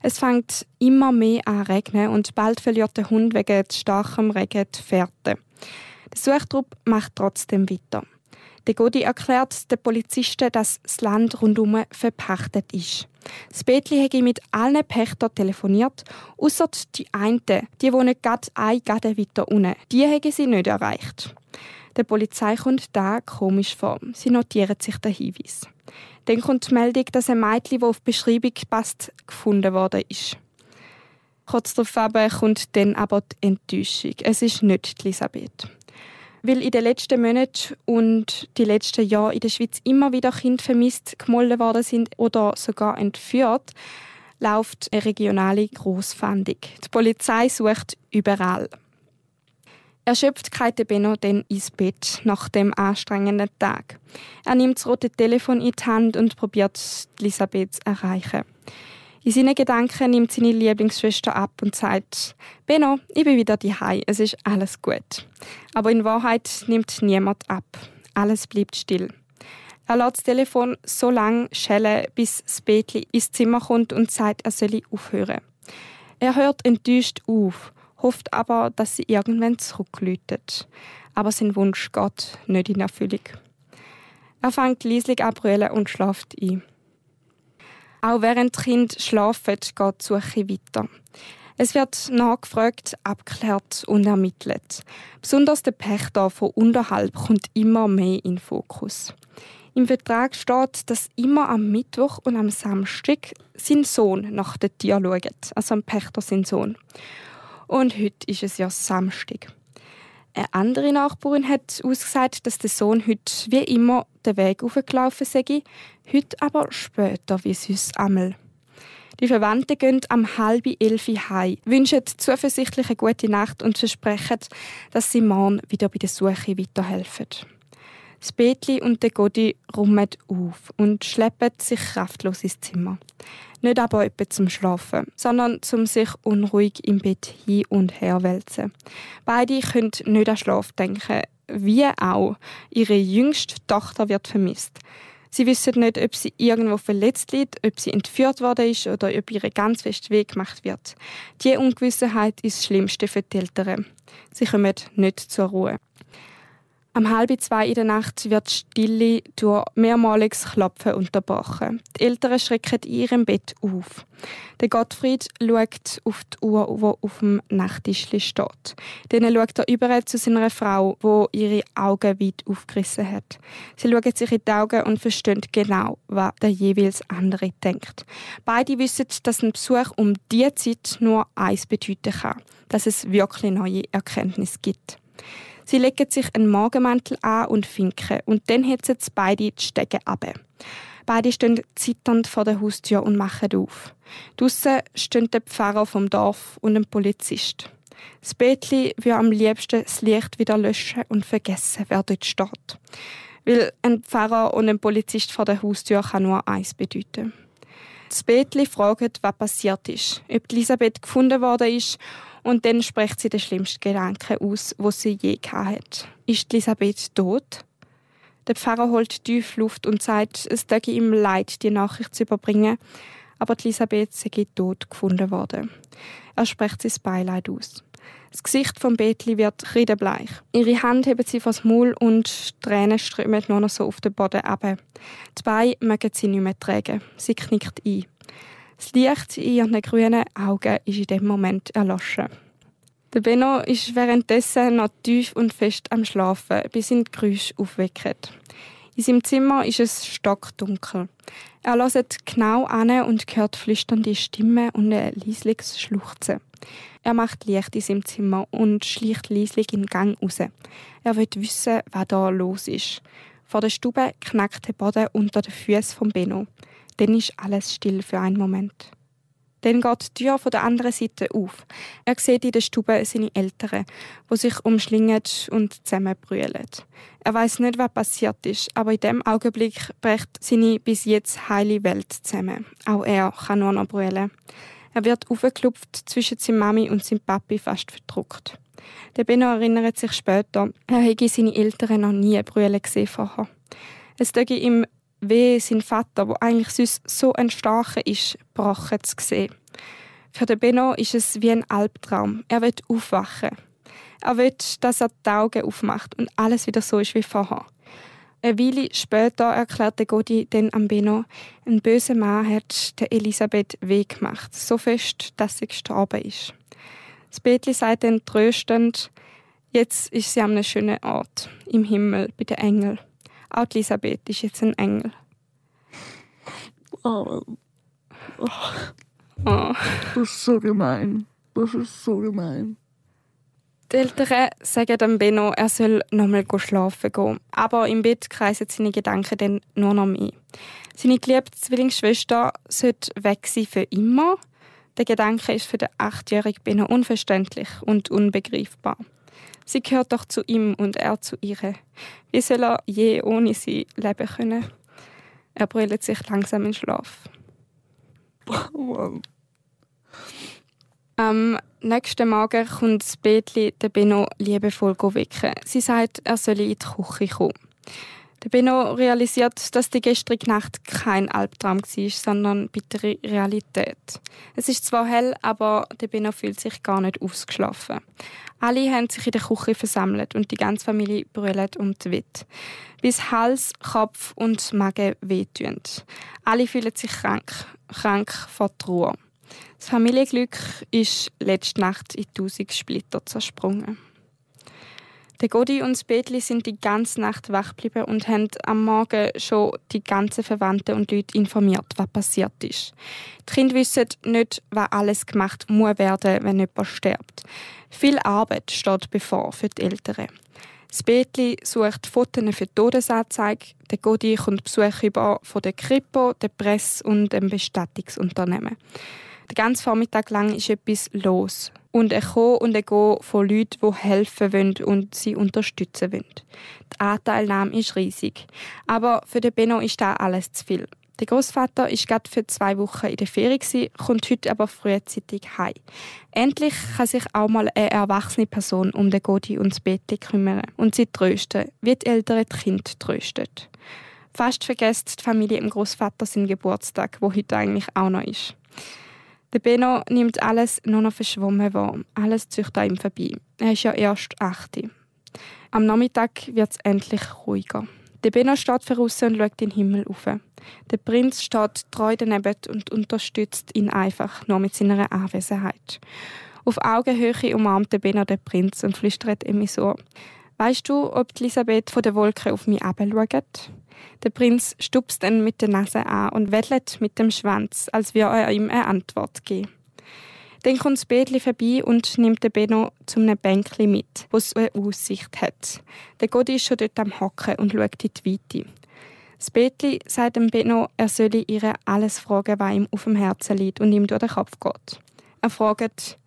Es fängt immer mehr an zu regnen und bald verliert der Hund wegen starkem Regen die Fährte. Der Suchtrupp macht trotzdem weiter. Der Godi erklärt den Polizisten, dass das Land rundum verpachtet ist. Das Betli habe mit allen Pächtern telefoniert, außer die einen, die wohnen gerade ein Gaden weiter unten. Die haben sie nicht erreicht. Der Polizei kommt da komisch vor. Sie notieren sich den Hinweis. Dann kommt die Meldung, dass ein Mädchen, das auf die Beschreibung passt, gefunden worden ist. Kurz darauf kommt dann aber die Enttäuschung. Es ist nicht Elisabeth. Weil in den letzten Monaten und die letzten Jahren in der Schweiz immer wieder Kinder vermisst, gemolden worden sind oder sogar entführt, läuft eine regionale Grossfahndung. Die Polizei sucht überall. Erschöpft geht Benno dann ins Bett nach dem anstrengenden Tag. Er nimmt das rote Telefon in die Hand und probiert Elisabeth zu erreichen. In seinen Gedanken nimmt seine Lieblingsschwester ab und sagt, Benno, ich bin wieder daheim, es ist alles gut. Aber in Wahrheit nimmt niemand ab. Alles bleibt still. Er lässt das Telefon so lange schellen, bis das Betli ins Zimmer kommt und sagt, er solle aufhören. Er hört enttäuscht auf, hofft aber, dass sie irgendwann zurückläutet. Aber sein Wunsch geht nicht in Erfüllung. Er fängt leislich an und schläft ein. Auch während die Kinder schlafen, geht die Suche weiter. Es wird nachgefragt, abgeklärt und ermittelt. Besonders der Pächter von unterhalb kommt immer mehr in Fokus. Im Vertrag steht, dass immer am Mittwoch und am Samstag sein Sohn nach der Tier schaut. Also am Pächter sein Sohn. Und heute ist es ja Samstag. Eine andere Nachbarin hat ausgesagt, dass der Sohn heute wie immer den Weg aufgelaufen sei, heute aber später wie sonst einmal. Die Verwandten gehen am halb elf heim, wünschen zuversichtlich eine gute Nacht und versprechen, dass sie morgen wieder bei der Suche weiterhelfen. Das Betli und der Godi rummen auf und schleppen sich kraftlos ins Zimmer. Nicht aber etwa zum Schlafen, sondern zum sich unruhig im Bett hin und her wälzen. Beide können nicht an Schlaf denken, wie auch ihre jüngste Tochter wird vermisst. Sie wissen nicht, ob sie irgendwo verletzt liegt, ob sie entführt worden ist oder ob ihre ganz fest Weg gemacht wird. Die Ungewissenheit ist das Schlimmste für die Eltern. Sie kommen nicht zur Ruhe. Am halb zwei in der Nacht wird Stille durch mehrmaliges Klopfen unterbrochen. Die Eltern schrecken in ihrem Bett auf. Der Gottfried schaut auf die Uhr, die auf dem Nachttisch steht. Dann schaut er überall zu seiner Frau, wo ihre Augen weit aufgerissen hat. Sie schauen sich in die Augen und verstehen genau, was der jeweils andere denkt. Beide wissen, dass ein Besuch um diese Zeit nur eins bedeuten kann, dass es wirklich neue Erkenntnisse gibt. Sie legen sich einen Morgenmantel an und finken und dann hetzen sie beide die Stege ab. Beide stehen zitternd vor der Haustür und machen auf. Draussen stehen der Pfarrer vom Dorf und ein Polizist. Das Betli will am liebsten das Licht wieder löschen und vergessen, wer dort steht. Weil ein Pfarrer und ein Polizist vor der Haustür kann nur eins bedeuten. Das Betli fragt, was passiert ist, ob Elisabeth gefunden worden ist und dann spricht sie den schlimmsten Gedanken aus, wo sie je hat. Ist Elisabeth tot? Der Pfarrer holt tief Luft und sagt, es täge ihm leid, die Nachricht zu überbringen, aber Elisabeth sei tot gefunden worden. Er spricht sein Beileid aus. Das Gesicht von Betli wird kreidebleich. Ihre Hand hebt sie vors Maul und Tränen strömen nur noch so auf den Boden ab. Die Beine mögen sie nicht mehr tragen. Sie knickt ein. Das Licht in ihren grünen Augen ist in dem Moment erloschen. Der Benno ist währenddessen noch tief und fest am Schlafen, bis ihn die Geräusche aufwecken. In seinem Zimmer ist es stockdunkel. Er hört genau an und hört flüsternde Stimmen und ein leisliches Schluchzen. Er macht Licht in seinem Zimmer und schleicht leislich in den Gang raus. Er will wissen, was da los ist. Vor der Stube knackt der Boden unter den Füßen von Benno. Dann ist alles still für einen Moment. Dann geht die Tür von der anderen Seite auf. Er sieht in der Stube seine Eltern, wo sich umschlingen und zusammenbrüllen. Er weiß nicht, was passiert ist, aber in dem Augenblick bricht seine bis jetzt heile Welt zusammen. Auch er kann nur noch brüllen. Er wird aufgeklopft zwischen seiner Mami und seinem Papi fast verdruckt. Der Benno erinnert sich später, er hätte seine Eltern noch nie brüllen gesehen vorher. Es döge ihm wie sein Vater, der eigentlich sonst so ein starker ist, gebrochen zu sehen. Für den Benno ist es wie ein Albtraum. Er wird aufwachen. Er will, dass er die Augen aufmacht und alles wieder so ist wie vorher. Eine Weile später erklärte Godi dann am Benno, ein böser Mann hat der Elisabeth weh gemacht, so fest, dass sie gestorben ist. Das Betli sagt dann tröstend, jetzt ist sie an einem schönen Ort, im Himmel, bei den Engeln. Auch Elisabeth ist jetzt ein Engel. Oh. Oh. oh. Das ist so gemein. Das ist so gemein. Die Eltern sagen dem Benno, er soll nochmal schlafen gehen. Aber im Bett kreisen seine Gedanken dann nur noch mehr. Seine geliebte Zwillingsschwester sollte weg sein für immer. Der Gedanke ist für den achtjährigen Benno unverständlich und unbegreifbar. Sie gehört doch zu ihm und er zu ihr. Wie soll er je ohne sie leben können? Er brüllt sich langsam in Schlaf. Am nächsten Morgen kommt das Betli den Benno liebevoll wecken. Sie sagt, er solle in die Küche kommen. Der Benno realisiert, dass die gestrige Nacht kein Albtraum war, sondern bittere Realität. Es ist zwar hell, aber der Benno fühlt sich gar nicht ausgeschlafen. Alle haben sich in der Küche versammelt und die ganze Familie brüllt die Wette. Bis Hals, Kopf und Magen wehtun. Alle fühlen sich krank, krank vor Trauer. Das Familienglück ist letzte Nacht in tausend Splitter zersprungen. Der Godi und das Betli sind die ganze Nacht wach geblieben und haben am Morgen schon die ganzen Verwandten und Leute informiert, was passiert ist. Die Kinder wissen nicht, was alles gemacht muss werden, wenn jemand stirbt. Viel Arbeit steht bevor für die Eltern. Das Betli sucht Fotos für die Todesanzeige. Der Godi kommt Besuch über von der Kripo, der Presse und dem Bestattungsunternehmen. Den ganzen Vormittag lang ist etwas los. Und ein Kommen und ein Gehen von Leuten, die helfen wollen und sie unterstützen wollen. Die Anteilnahme ist riesig. Aber für den Benno ist da alles zu viel. Der Großvater ist gerade für zwei Wochen in der Ferie kommt heute aber frühzeitig heim. Endlich kann sich auch mal eine erwachsene Person um den Godi und das Bett kümmern und sie trösten, wie die Eltern die Kinder trösten. Fast vergesst die Familie im Großvater seinen Geburtstag, wo heute eigentlich auch noch ist. Der Benno nimmt alles nur noch verschwommen wahr. Alles zieht an ihm vorbei. Er ist ja erst 8. Am Nachmittag wird es endlich ruhiger. Der Benno steht draußen und schaut in den Himmel auf. Der Prinz steht treu daneben und unterstützt ihn einfach nur mit seiner Anwesenheit. Auf Augenhöhe umarmt der Benno den Prinz und flüstert ihm so: Weißt du, ob Elisabeth von der Wolke auf mich abschaut? Der Prinz stupst ihn mit der Nase an und wettelt mit dem Schwanz, als würde er ihm eine Antwort geben. Dann kommt das Bädli vorbei und nimmt den Benno zum einem Bänkli mit, wo es eine Aussicht hat. Der Gott ist schon dort am Hocken und schaut in die Weite. Das Bädli sagt dem Benno, er solle ihr alles fragen, was ihm auf dem Herzen liegt und ihm durch den Kopf geht. Er fragt,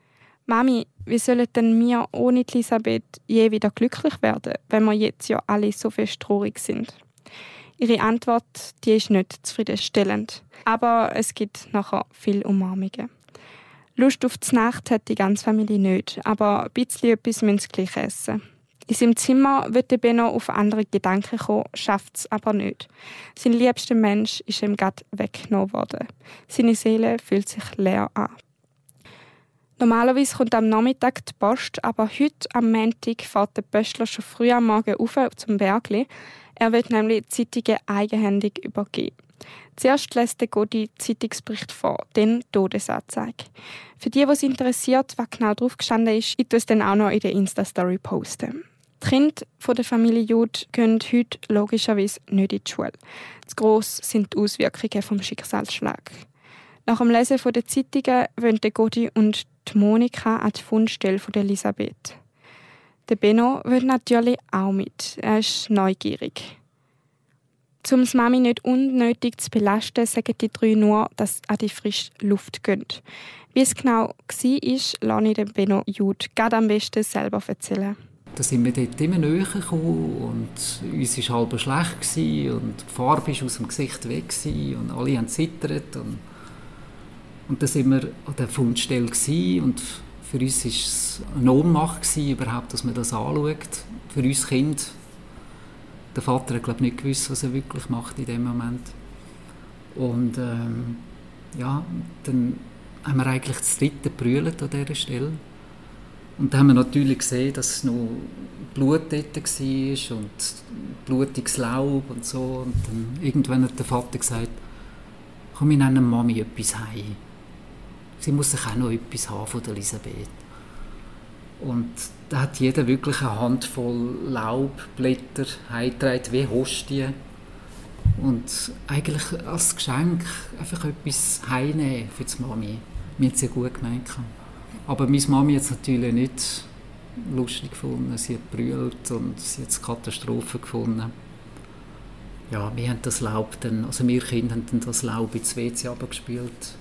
Mami, wie sollen denn wir ohne Elisabeth je wieder glücklich werden, wenn wir jetzt ja alle so fest traurig sind? Ihre Antwort die ist nicht zufriedenstellend, aber es gibt nachher viel Umarmungen. Lust auf die Nacht hat die ganze Familie nicht, aber ein bisschen etwas müssen sie gleich essen. In seinem Zimmer wird der Benno auf andere Gedanken kommen, schafft es aber nicht. Sein liebster Mensch ist ihm gerade weggenommen worden. Seine Seele fühlt sich leer an. Normalerweise kommt am Nachmittag die Post, aber heute am Montag fährt der Pöstler schon früh am Morgen auf zum Bergli, er wird nämlich die Zeitungen eigenhändig übergeben. Zuerst lässt der Godi Zeitungsbericht vor, dann Todesanzeige. Für die, es interessiert, was genau drauf gestanden ist, ich es dann auch noch in der Insta-Story posten. Die Kinder der Familie Jude gehen heute logischerweise nicht in die Schule. Zu gross sind die Auswirkungen vom Schicksalsschlag. Nach dem Lesen der Zeitungen wollen Godi und die Monika an die Fundstelle von Elisabeth. Der Benno will natürlich auch mit. Er ist neugierig. Um das Mami nicht unnötig zu belasten, sagen die drei nur, dass sie an die frische Luft gehen. Wie es genau war, lasse ich den Benno Jude gerade am besten selber erzählen. Da sind wir dort immer näher gekommen und uns war halb schlecht und die Farbe war aus dem Gesicht weg und alle haben zittert und, und dann sind wir an der Fundstelle und für uns war es eine Ohnmacht, überhaupt, dass man das anschaut. Für uns Kind. Der Vater hat glaube nicht gewusst, was er wirklich macht in dem Moment. Und ähm, ja, dann haben wir eigentlich das dritte brüllt an dieser Stelle. Und dann haben wir natürlich gesehen, dass noch Blut dort war und blutiges Laub und so. Und dann irgendwann hat der Vater gesagt, komm, wir nennen Mami etwas heim. Sie muss sich auch noch etwas haben von der Elisabeth. Und da hat jeder wirklich eine Handvoll Laubblätter heimgetragen, wie Hostien. Und eigentlich als Geschenk einfach etwas heimnehmen für die Mami. Mir hat es ja gut gemeint. Aber meine Mami hat es natürlich nicht lustig gefunden. Sie hat brüllt und sie hat es Katastrophe gefunden. Ja, wir haben das Laub dann, also wir Kinder haben dann das Laub ins WC abgespielt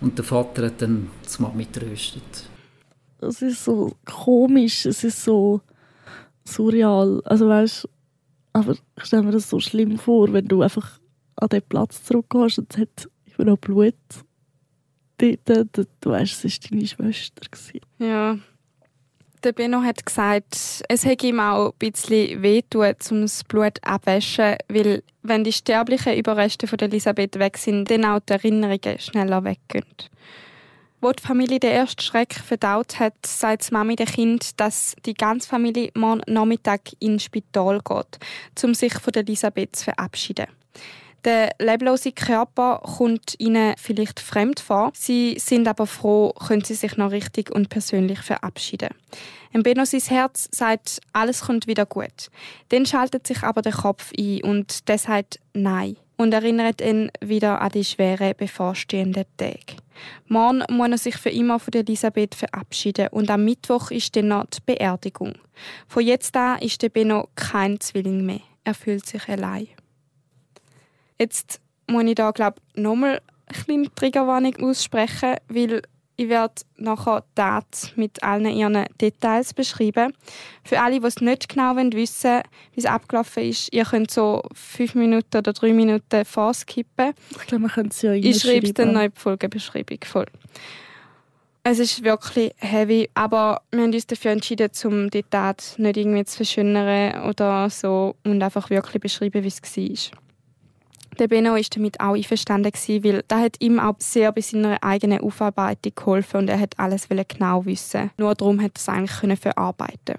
und der Vater hat dann die Mami getröstet. es ist so komisch, es ist so surreal. Also weißt aber ich stelle mir das so schlimm vor, wenn du einfach an den Platz zurückgehst und es hat immer noch Blut dort, du weißt, es war deine Schwester. Ja. Der Benno hat gesagt, es hätte ihm auch ein bisschen wehtun, um das Blut abwaschen, weil wenn die sterblichen Überreste von Elisabeth weg sind, dann auch die Erinnerungen schneller weggehen. Wo die Familie den ersten Schreck verdaut hat, sagt die Mami dem Kind, dass die ganze Familie morgen Nachmittag ins Spital geht, um sich von Elisabeth zu verabschieden. Der leblose Körper kommt ihnen vielleicht fremd vor. Sie sind aber froh, können sie sich noch richtig und persönlich verabschieden. Im Benno sein Herz sagt, alles kommt wieder gut. Dann schaltet sich aber der Kopf ein und der sagt Nein und erinnert ihn wieder an die schweren bevorstehenden Tage. Morgen muss er sich für immer von Elisabeth verabschieden und am Mittwoch ist dann noch die Beerdigung. Von jetzt an ist der Benno kein Zwilling mehr. Er fühlt sich allein. Jetzt muss ich da glaube nochmal eine kleine Triggerwarnung aussprechen, weil ich werde nachher die Tat mit allen ihren Details beschreiben. Für alle, die es nicht genau wissen wollen, wie es abgelaufen ist, ihr könnt so fünf Minuten oder drei Minuten vorskippen. Ich glaube, man könnte es ja Ich schreibe dann noch in die Folgenbeschreibung voll. Es ist wirklich heavy, aber wir haben uns dafür entschieden, um die Tat nicht irgendwie zu verschönern oder so und einfach wirklich beschreiben, wie es war. Der Benno war damit auch einverstanden, weil das hat ihm auch sehr bei seiner eigenen Aufarbeitung geholfen und er hat alles genau wissen. Nur darum hat er es eigentlich verarbeiten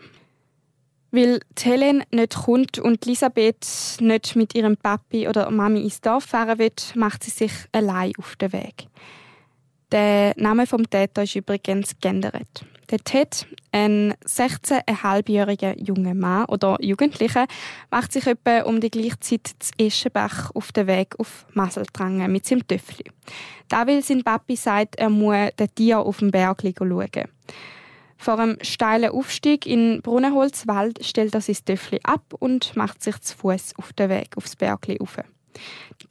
weil Helen nicht kommt und Elisabeth nicht mit ihrem Papi oder Mami ins Dorf fahren will, macht sie sich allein auf den Weg. Der Name vom Täter ist übrigens geändert. Der Ted, ein 16,5-jähriger junger Mann oder Jugendlicher, macht sich etwa um die gleiche Zeit zu Eschenbach auf den Weg auf Maseltrangen mit seinem Töffli. Da will sein Papi sagt, er muss den Tier auf dem Berg schauen. Vor einem steilen Aufstieg in Brunnenholzwald stellt er sein Töffli ab und macht sich zu Fuß auf den Weg aufs Bergli auf.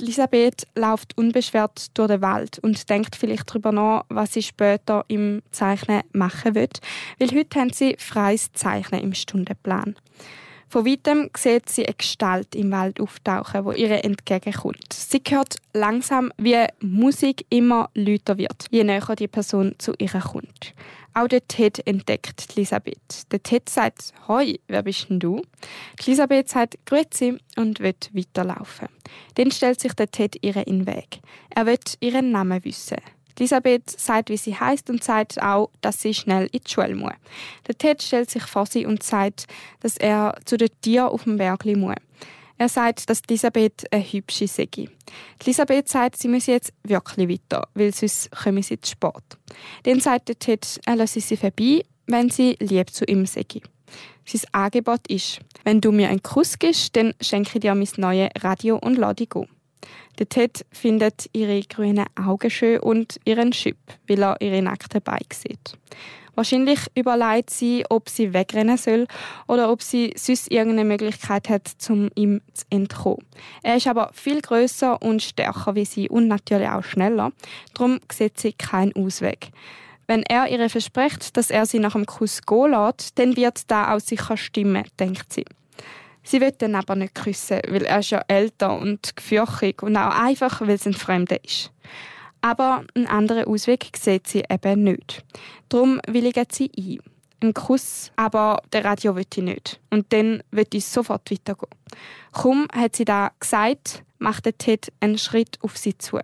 Elisabeth läuft unbeschwert durch den Wald und denkt vielleicht darüber nach, was sie später im Zeichnen machen wird, weil heute haben sie freies Zeichnen im Stundenplan. Von weitem sieht sie eine Gestalt im Wald auftauchen, wo ihr entgegenkommt. Sie hört langsam, wie Musik immer lauter wird, je näher die Person zu ihr kommt. Auch der Ted entdeckt Elisabeth. Der Ted sagt, «Hoi, wer bist denn du?» Elisabeth sagt, «Grüezi» und wird weiterlaufen. Dann stellt sich der Ted ihr in den Weg. Er wird ihren Namen wissen. Elisabeth sagt, wie sie heißt und sagt auch, dass sie schnell in die Schule muss. Der Ted stellt sich vor sie und sagt, dass er zu den Tieren auf dem Berg muss. Er sagt, dass Elisabeth eine hübsche sei. Elisabeth sagt, sie müsse jetzt wirklich weiter, weil sonst komme sie zu spät. Dann sagt der Ted, er lasse sie vorbei, wenn sie lieb zu ihm sei. Sein Angebot ist, wenn du mir einen Kuss gibst, dann schenke ich dir mein neues Radio und lade dich der Ted findet ihre grünen Augen schön und ihren Schip, weil er ihre nackten Beine sieht. Wahrscheinlich überlegt sie, ob sie wegrennen soll oder ob sie sonst irgendeine Möglichkeit hat, um ihm zu entkommen. Er ist aber viel größer und stärker wie sie und natürlich auch schneller. Darum sieht sie keinen Ausweg. Wenn er ihr verspricht, dass er sie nach dem Kuss gehen lässt, dann wird da auch sicher stimmen, denkt sie. Sie will ihn aber nicht küssen, weil er ist ja älter und gefürchtig und auch einfach, weil es ein Fremder ist. Aber einen anderen Ausweg sieht sie eben nicht. Darum willigt sie ein. Ein Kuss, aber der Radio will ich nicht. Und dann wird ich sofort weitergehen. Kaum hat sie da gesagt, macht der Ted einen Schritt auf sie zu.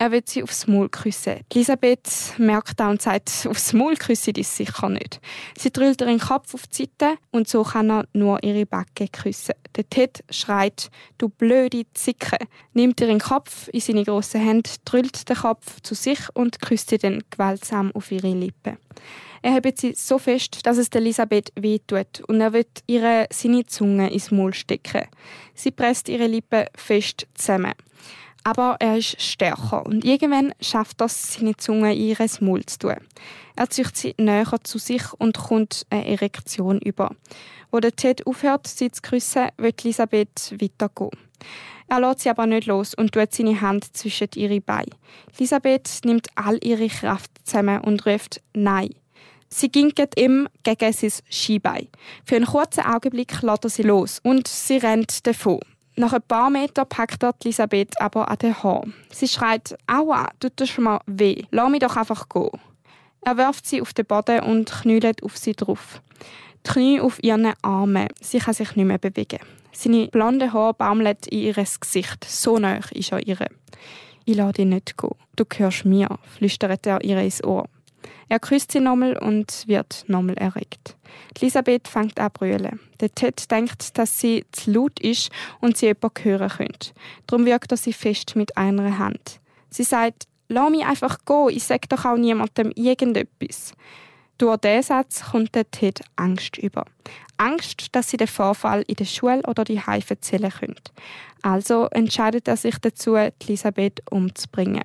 Er wird sie aufs Maul küssen. Elisabeth merkt auch und sagt, aufs Maul küssen ist sicher nicht. Sie drüllt ihren Kopf auf die Seite und so kann er nur ihre Backe küssen. Der Ted schreit, du blöde Zicke, nimmt ihren Kopf in seine grossen Hände, drüllt den Kopf zu sich und küsst sie dann gewaltsam auf ihre Lippen. Er hebt sie so fest, dass es Elisabeth wehtut und er wird ihre seine Zunge ins Maul stecken. Sie presst ihre Lippen fest zusammen aber er ist stärker und irgendwann schafft das, seine Zunge in ihr Maul zu tun. Er zieht sie näher zu sich und kommt eine Erektion über. Wo der Ted aufhört, sie zu küssen, wird Elisabeth weitergehen. Er lässt sie aber nicht los und tut seine Hand zwischen ihre Beine. Elisabeth nimmt all ihre Kraft zusammen und ruft Nein. Sie ging ihm gegen sein Skibein. Für einen kurzen Augenblick lässt er sie los und sie rennt davon. Nach ein paar Metern packt er Elisabeth aber an den Haar. Sie schreit, «Aua, tut das schon mal weh. Lass mich doch einfach gehen.» Er wirft sie auf den Boden und knüllt auf sie drauf. Die Knie auf ihren Armen. Sie kann sich nicht mehr bewegen. Seine blonde Haare baumeln in ihr Gesicht. So nah ist er ihr. «Ich lasse dich nicht gehen. Du gehörst mir», flüstert er ihr ins Ohr. Er küsst sie nochmal und wird nochmal erregt. Elisabeth fängt an brüllen. Der Ted denkt, dass sie zu laut ist und sie jemanden hören könnte. Darum wirkt er sie fest mit einer Hand. Sie sagt, lass mich einfach gehen, ich sage doch auch niemandem irgendetwas. Durch diesen Satz kommt der Ted Angst über. Angst, dass sie den Vorfall in der Schule oder die Heim erzählen könnte. Also entscheidet er sich dazu, Elisabeth umzubringen.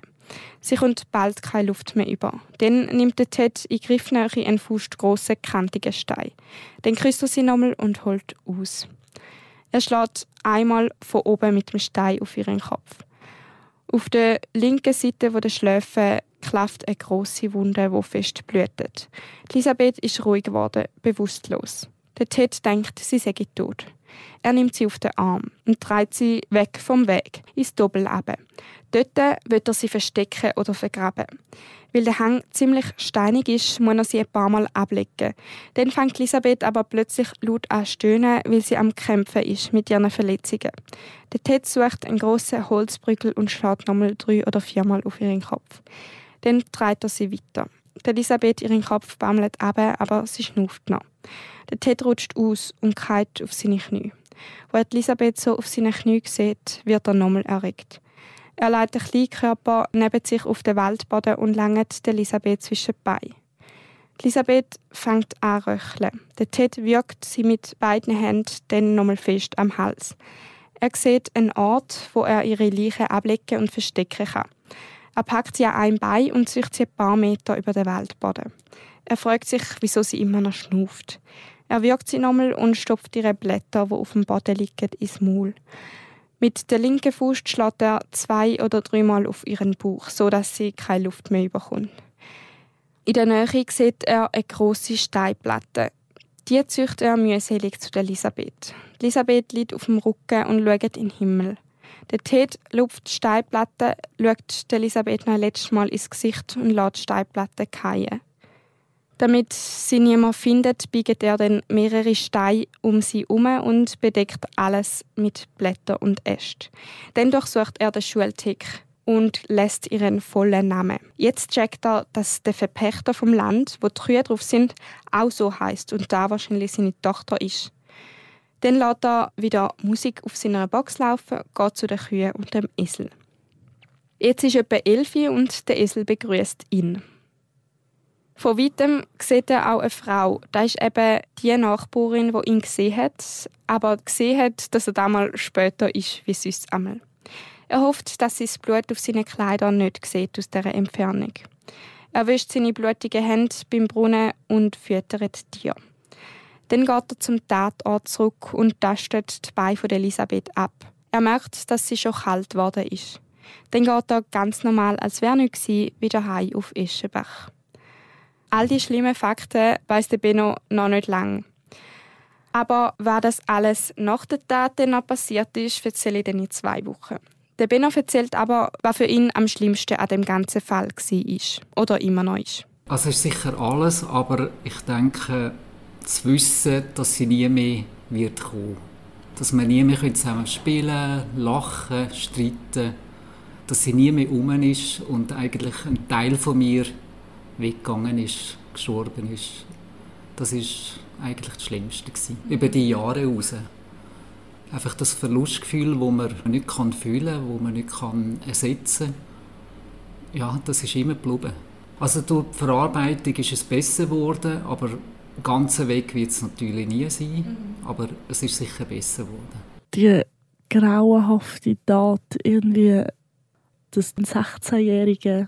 Sie kommt bald keine Luft mehr über. Dann nimmt der Ted in Griffnähe einen fußgrossen, kantigen Stein. Dann küsst er sie nochmal und holt aus. Er schlägt einmal von oben mit dem Stein auf ihren Kopf. Auf der linken Seite der Schläfe klafft eine große Wunde, die fest blutet. Elisabeth ist ruhig geworden, bewusstlos. Der Ted denkt, sie sei tot. Er nimmt sie auf den Arm und treibt sie weg vom Weg, ins Doppelleben. Dort wird er sie verstecken oder vergraben. Weil der Hang ziemlich steinig ist, muss er sie ein paar Mal ablegen. Dann fängt Elisabeth aber plötzlich laut an stöhnen, weil sie am Kämpfen ist mit ihren Verletzungen. Der Ted sucht einen grossen Holzbrückel und schlägt nochmal drei oder viermal auf ihren Kopf. Dann treibt er sie weiter. Elisabeth ihren Kopf baumelt ab, aber sie schnauft noch. Der Ted rutscht aus und kalt auf seine Knie. Wo Elisabeth so auf seine Knie sieht, wird er nochmal erregt. Er legt den Kleinkörper neben sich auf den Waldboden und langt Elisabeth zwischen die Beine. Elisabeth fängt an zu röcheln. Der Ted wirkt sie mit beiden Händen dann nochmal fest am Hals. Er sieht einen Ort, wo er ihre Leiche ablegen und verstecken kann. Er packt sie an einem Bein und zieht sie ein paar Meter über den Waldboden. Er fragt sich, wieso sie immer noch schnauft. Er wirkt sie nochmal und stopft ihre Blätter, die auf dem Boden liegen, ins Maul. Mit der linken Fuß schlägt er zwei oder dreimal auf ihren Bauch, so dass sie keine Luft mehr bekommt. In der Nähe sieht er eine große Steinplatte. Die züchtet er mühselig zu Elisabeth. Elisabeth liegt auf dem Rücken und schaut in den Himmel. Der Ted lupft Steinplatte, schaut Elisabeth noch letztes Mal ins Gesicht und lässt die Steinplatte fallen. Damit sie niemand findet, biegt er dann mehrere Steine um sie herum und bedeckt alles mit Blättern und Ästen. Dann durchsucht er den Schultick und lässt ihren vollen Namen. Jetzt checkt er, dass der Verpächter vom Land, wo die Kühe drauf sind, auch so heißt und da wahrscheinlich seine Tochter ist. Dann lässt er wieder Musik auf seiner Box laufen, geht zu den Kühen und dem Esel. Jetzt ist etwa elf und der Esel begrüßt ihn. Von weitem sieht er auch eine Frau. Das ist eben die Nachbarin, die ihn gesehen hat, aber gesehen hat, dass er damals später ist, wie sonst einmal. Er hofft, dass sie das Blut auf seinen Kleidern nicht sieht aus dieser Entfernung. Er wischt seine blutigen Hände beim Brunnen und füttert die Tiere. Dann geht er zum Tatort zurück und tastet die Beine von Elisabeth ab. Er merkt, dass sie schon kalt geworden ist. Dann geht er ganz normal, als wäre nichts wieder heim auf Eschenbach. All die schlimmen Fakten weiß der Benno noch nicht lang. Aber was das alles nach der Tat noch passiert ist, erzähle ich dann in zwei Wochen. Der Benno erzählt aber, was für ihn am schlimmsten an dem ganzen Fall war oder immer noch ist. Es ist sicher alles, aber ich denke, zu wissen, dass sie nie mehr wird kommen. Dass wir nie mehr zusammen spielen, lachen, streiten, dass sie nie mehr um ist und eigentlich ein Teil von mir weggegangen ist, gestorben ist. Das ist eigentlich das Schlimmste gewesen. Über die Jahre heraus. Einfach das Verlustgefühl, das man nicht kann fühlen kann, das man nicht kann ersetzen kann. Ja, das ist immer geblieben. Also durch die Verarbeitung ist es besser geworden, aber ganzen Weg wird es natürlich nie sein, mhm. aber es ist sicher besser geworden. Die grauenhafte Tat, irgendwie, dass ein 16-Jähriger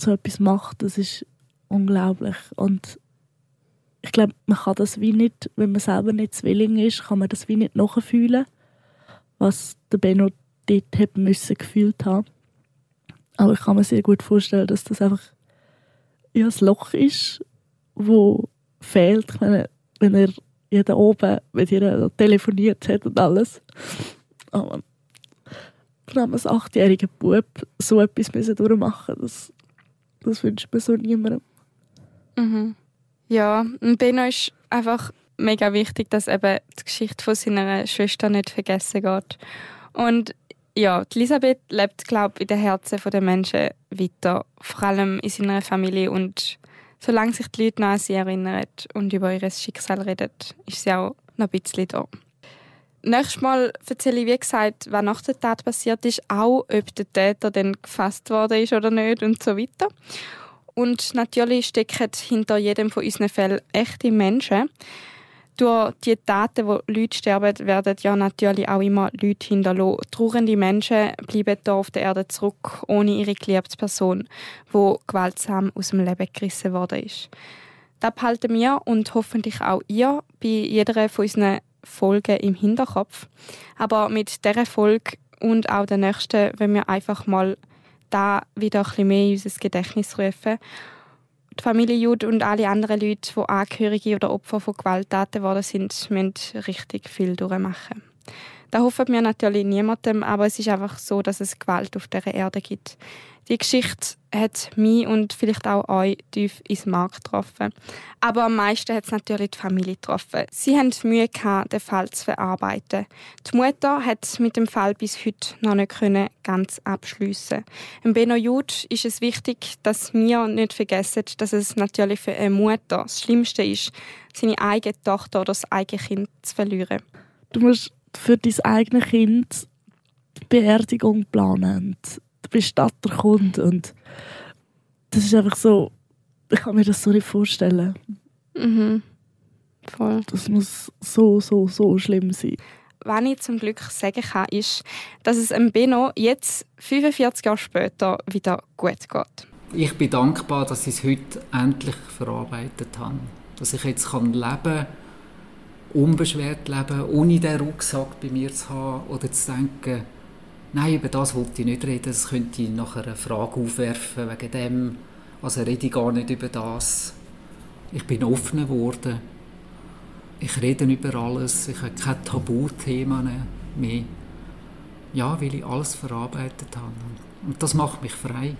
so etwas macht, das ist unglaublich. Und ich glaube, man kann das wie nicht, wenn man selber nicht Zwilling ist, kann man das wie nicht nachfühlen, was der Benno dort hat müssen gefühlt haben. Aber ich kann mir sehr gut vorstellen, dass das einfach ja, ein Loch ist, wo fehlt. Ich meine, wenn er jeden oben mit ihr telefoniert hat und alles. Aber vor allem als achtjähriger Bub so etwas müssen durchmachen das, das wünscht man so niemandem. Mhm. Ja, und Benno ist einfach mega wichtig, dass eben die Geschichte von seiner Schwester nicht vergessen geht. Und ja, Elisabeth lebt, glaube ich, in den Herzen der Menschen weiter, vor allem in seiner Familie und solange sich die Leute noch an sie erinnern und über ihr Schicksal reden, ist sie auch noch ein bisschen da. Nächstes Mal erzähle ich, wie gesagt, was nach der Tat passiert ist, auch ob der Täter dann gefasst worden ist oder nicht und so weiter. Und natürlich stecken hinter jedem von unseren Fällen echte Menschen. Durch die Taten, wo Leute sterben, werden ja natürlich auch immer Leute hinterlassen. Trauernde Menschen bleiben hier auf der Erde zurück, ohne ihre geliebte Person, die gewaltsam aus dem Leben gerissen worden ist. Das behalten wir und hoffentlich auch ihr bei jeder von unseren Folgen im Hinterkopf. Aber mit dieser Folge und auch der nächsten, wenn wir einfach mal da wieder ein bisschen mehr in unser Gedächtnis rufen die Familie Jude und alle anderen Leute, die Angehörige oder Opfer von Gewalttaten geworden sind, müssen richtig viel durchmachen. Da hoffen wir natürlich niemandem, aber es ist einfach so, dass es Gewalt auf dieser Erde gibt. Die Geschichte hat mich und vielleicht auch euch tief ins Mark getroffen. Aber am meisten hat es natürlich die Familie getroffen. Sie haben Mühe gehabt, den Fall zu verarbeiten. Die Mutter hat mit dem Fall bis heute noch nicht können ganz abschliessen. Im Benno Jud ist es wichtig, dass wir nicht vergessen, dass es natürlich für eine Mutter das Schlimmste ist, seine eigene Tochter oder das eigene Kind zu verlieren. Du musst für dein eigenes Kind Beerdigung planen. Bestatter kommt und das ist einfach so, ich kann mir das so nicht vorstellen. Mhm. Voll. Das muss so, so, so schlimm sein. Was ich zum Glück sagen kann, ist, dass es dem Benno jetzt, 45 Jahre später, wieder gut geht. Ich bin dankbar, dass ich es heute endlich verarbeitet habe. Dass ich jetzt leben kann unbeschwert leben, ohne den Rucksack bei mir zu haben oder zu denken, nein, über das wollte ich nicht reden, das könnte ich nachher eine Frage aufwerfen wegen dem, also rede ich gar nicht über das. Ich bin offener geworden. Ich rede über alles, ich habe kein Tabuthema mehr. Ja, weil ich alles verarbeitet habe. Und das macht mich frei.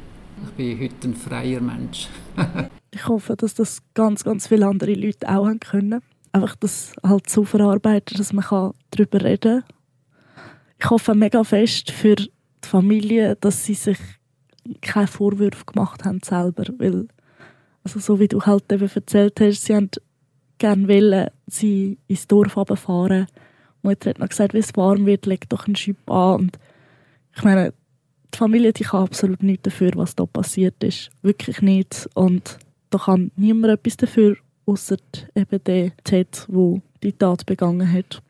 Ich bin heute ein freier Mensch. ich hoffe, dass das ganz, ganz viele andere Leute auch haben können einfach das halt so verarbeiten, dass man darüber reden kann. Ich hoffe mega fest für die Familie, dass sie sich keine Vorwürfe gemacht haben selber, weil also so wie du halt eben erzählt hast, sie haben gerne wollen, sie ins Dorf fahren. Die Mutter hat noch gesagt, wenn es warm wird, leg doch einen Schub an. Und ich meine, die Familie die kann absolut nichts dafür, was da passiert ist. Wirklich nicht. Und da kann niemand etwas dafür außer eben der Ted, wo die Tat begangen hat.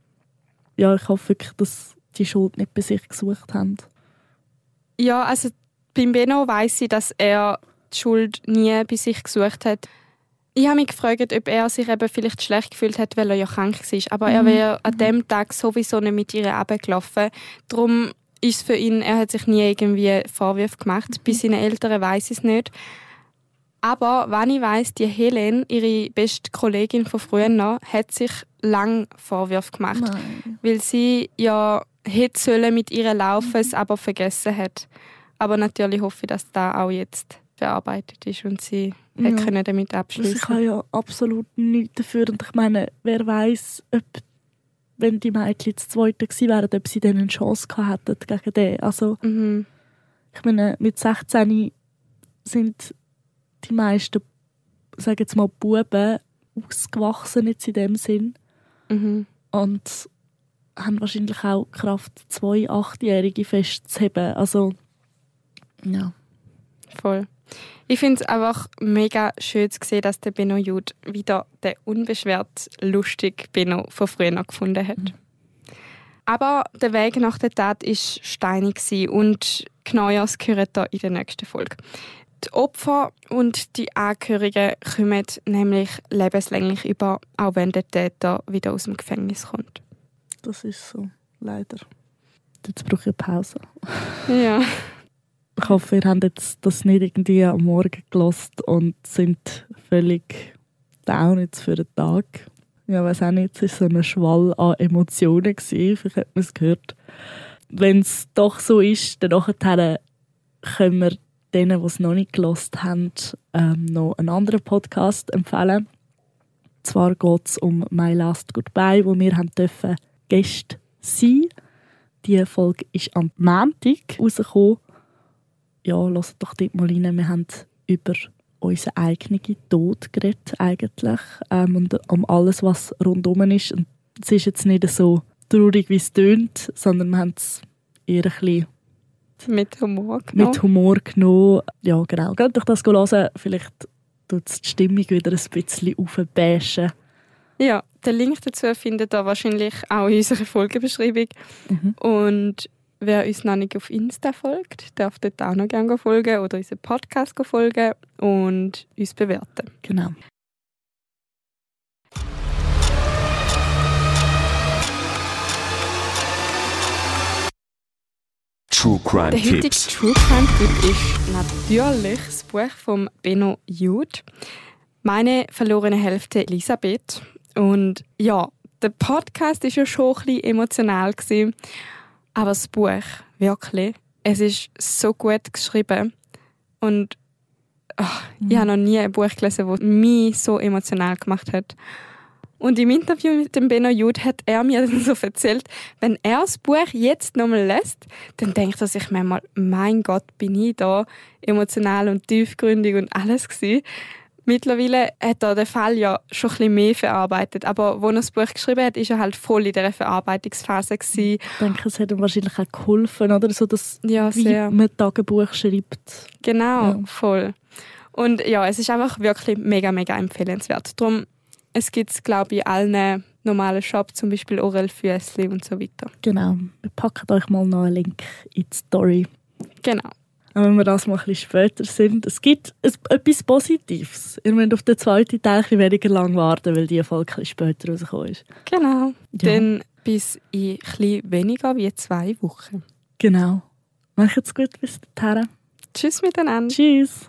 Ja, ich hoffe wirklich, dass die Schuld nicht bei sich gesucht haben. Ja, also beim Benno weiß ich, dass er die Schuld nie bei sich gesucht hat. Ich habe mich gefragt, ob er sich eben vielleicht schlecht gefühlt hat, weil er ja krank war. Aber mhm. er wäre an dem Tag sowieso nicht mit ihr abgelaufen. Darum ist es für ihn, er hat sich nie irgendwie Vorwürfe gemacht. Mhm. Bei seinen Eltern weiß ich es nicht. Aber wenn ich weiss, die Helen, ihre beste Kollegin von früher noch, hat sich lang Vorwürfe gemacht, Nein. weil sie ja hätte sollen mit ihr laufen, es aber vergessen hat. Aber natürlich hoffe ich, dass das auch jetzt bearbeitet ist und sie ja. können damit abschließen. Also ich habe ja absolut nichts dafür und ich meine, wer weiß, ob wenn die Mädchen das Zweite gewesen wären, ob sie dann eine Chance gehabt hätten gegen den. Also mhm. ich meine, mit 16 sind die meisten, sagen jetzt mal, Buben ausgewachsen jetzt in dem Sinn. Mhm. Und haben wahrscheinlich auch Kraft, zwei Achtjährige festzuheben. Also, ja. Voll. Ich finde es einfach mega schön zu sehen, dass der Benno Jude wieder den unbeschwert lustig Benno von früher gefunden hat. Mhm. Aber der Weg nach der Tat war steinig und genau das gehört in der nächsten Folge. Die Opfer und die Angehörigen kommen nämlich lebenslänglich über, auch wenn der Täter wieder aus dem Gefängnis kommt. Das ist so, leider. Jetzt brauche ich eine Pause. Ja. Ich hoffe, ihr habt jetzt das nicht irgendwie am Morgen gelost und sind völlig down jetzt für den Tag. Ja, weiß auch nicht, es war so ein Schwall an Emotionen. Gewesen. Vielleicht hat man es gehört. Wenn es doch so ist, dann nachher können wir denen, die es noch nicht gelost haben, ähm, noch einen anderen Podcast empfehlen. Zwar geht es um My Last Goodbye, wo wir haben dürfen Gäste sein. Die Folge ist am Montag rausgekommen. Ja, lasst doch dort mal rein. Wir haben über unseren eigenen Tod geredet, eigentlich. Ähm, und um alles, was rundum ist. Und es ist jetzt nicht so traurig, wie es tönt, sondern wir haben es eher ein bisschen mit Humor genommen. Mit Humor genommen. Ja, genau. Geht euch das hören. Vielleicht tut es die Stimmung wieder ein bisschen aufbäschen. Ja, den Link dazu findet ihr wahrscheinlich auch in unserer Folgenbeschreibung. Mhm. Und wer uns noch nicht auf Insta folgt, darf dort auch noch gerne folgen oder unseren Podcast folgen und uns bewerten. Genau. True Crime Der heutige Tipps. True Crime Tipp ist natürlich das Buch von Benno Jude. Meine verlorene Hälfte Elisabeth. Und ja, der Podcast ist ja schon ein bisschen emotional gewesen, aber das Buch wirklich, es ist so gut geschrieben und ach, ich habe noch nie ein Buch gelesen, das mich so emotional gemacht hat. Und im Interview mit dem Benno Jude hat er mir dann so erzählt, wenn er das Buch jetzt nochmal lässt, dann denkt er sich manchmal, mein Gott, bin ich da emotional und tiefgründig und alles gewesen. Mittlerweile hat er den Fall ja schon ein bisschen mehr verarbeitet, aber als er das Buch geschrieben hat, ist er halt voll in dieser Verarbeitungsphase gewesen. Ich denke, es hat ihm wahrscheinlich auch geholfen, oder? So, dass Ja, wie sehr. man Tagebuch schreibt. Genau, Ja. voll. Und ja, es ist einfach wirklich mega, mega empfehlenswert. Darum, es gibt es, glaube ich, in allen normalen Shops, zum Beispiel Orel Füssli und so weiter. Genau. Wir packen euch mal noch einen Link in die Story. Genau wenn wir das mal ein bisschen später sind. Es gibt etwas Positives. Ihr müsst auf den zweiten Teil ein weniger lang warten, weil die Folge ein bisschen später rausgekommen ist. Genau. Ja. Dann bis in ein weniger wie zwei Wochen. Genau. Macht's gut bis dahin. Tschüss miteinander. Tschüss.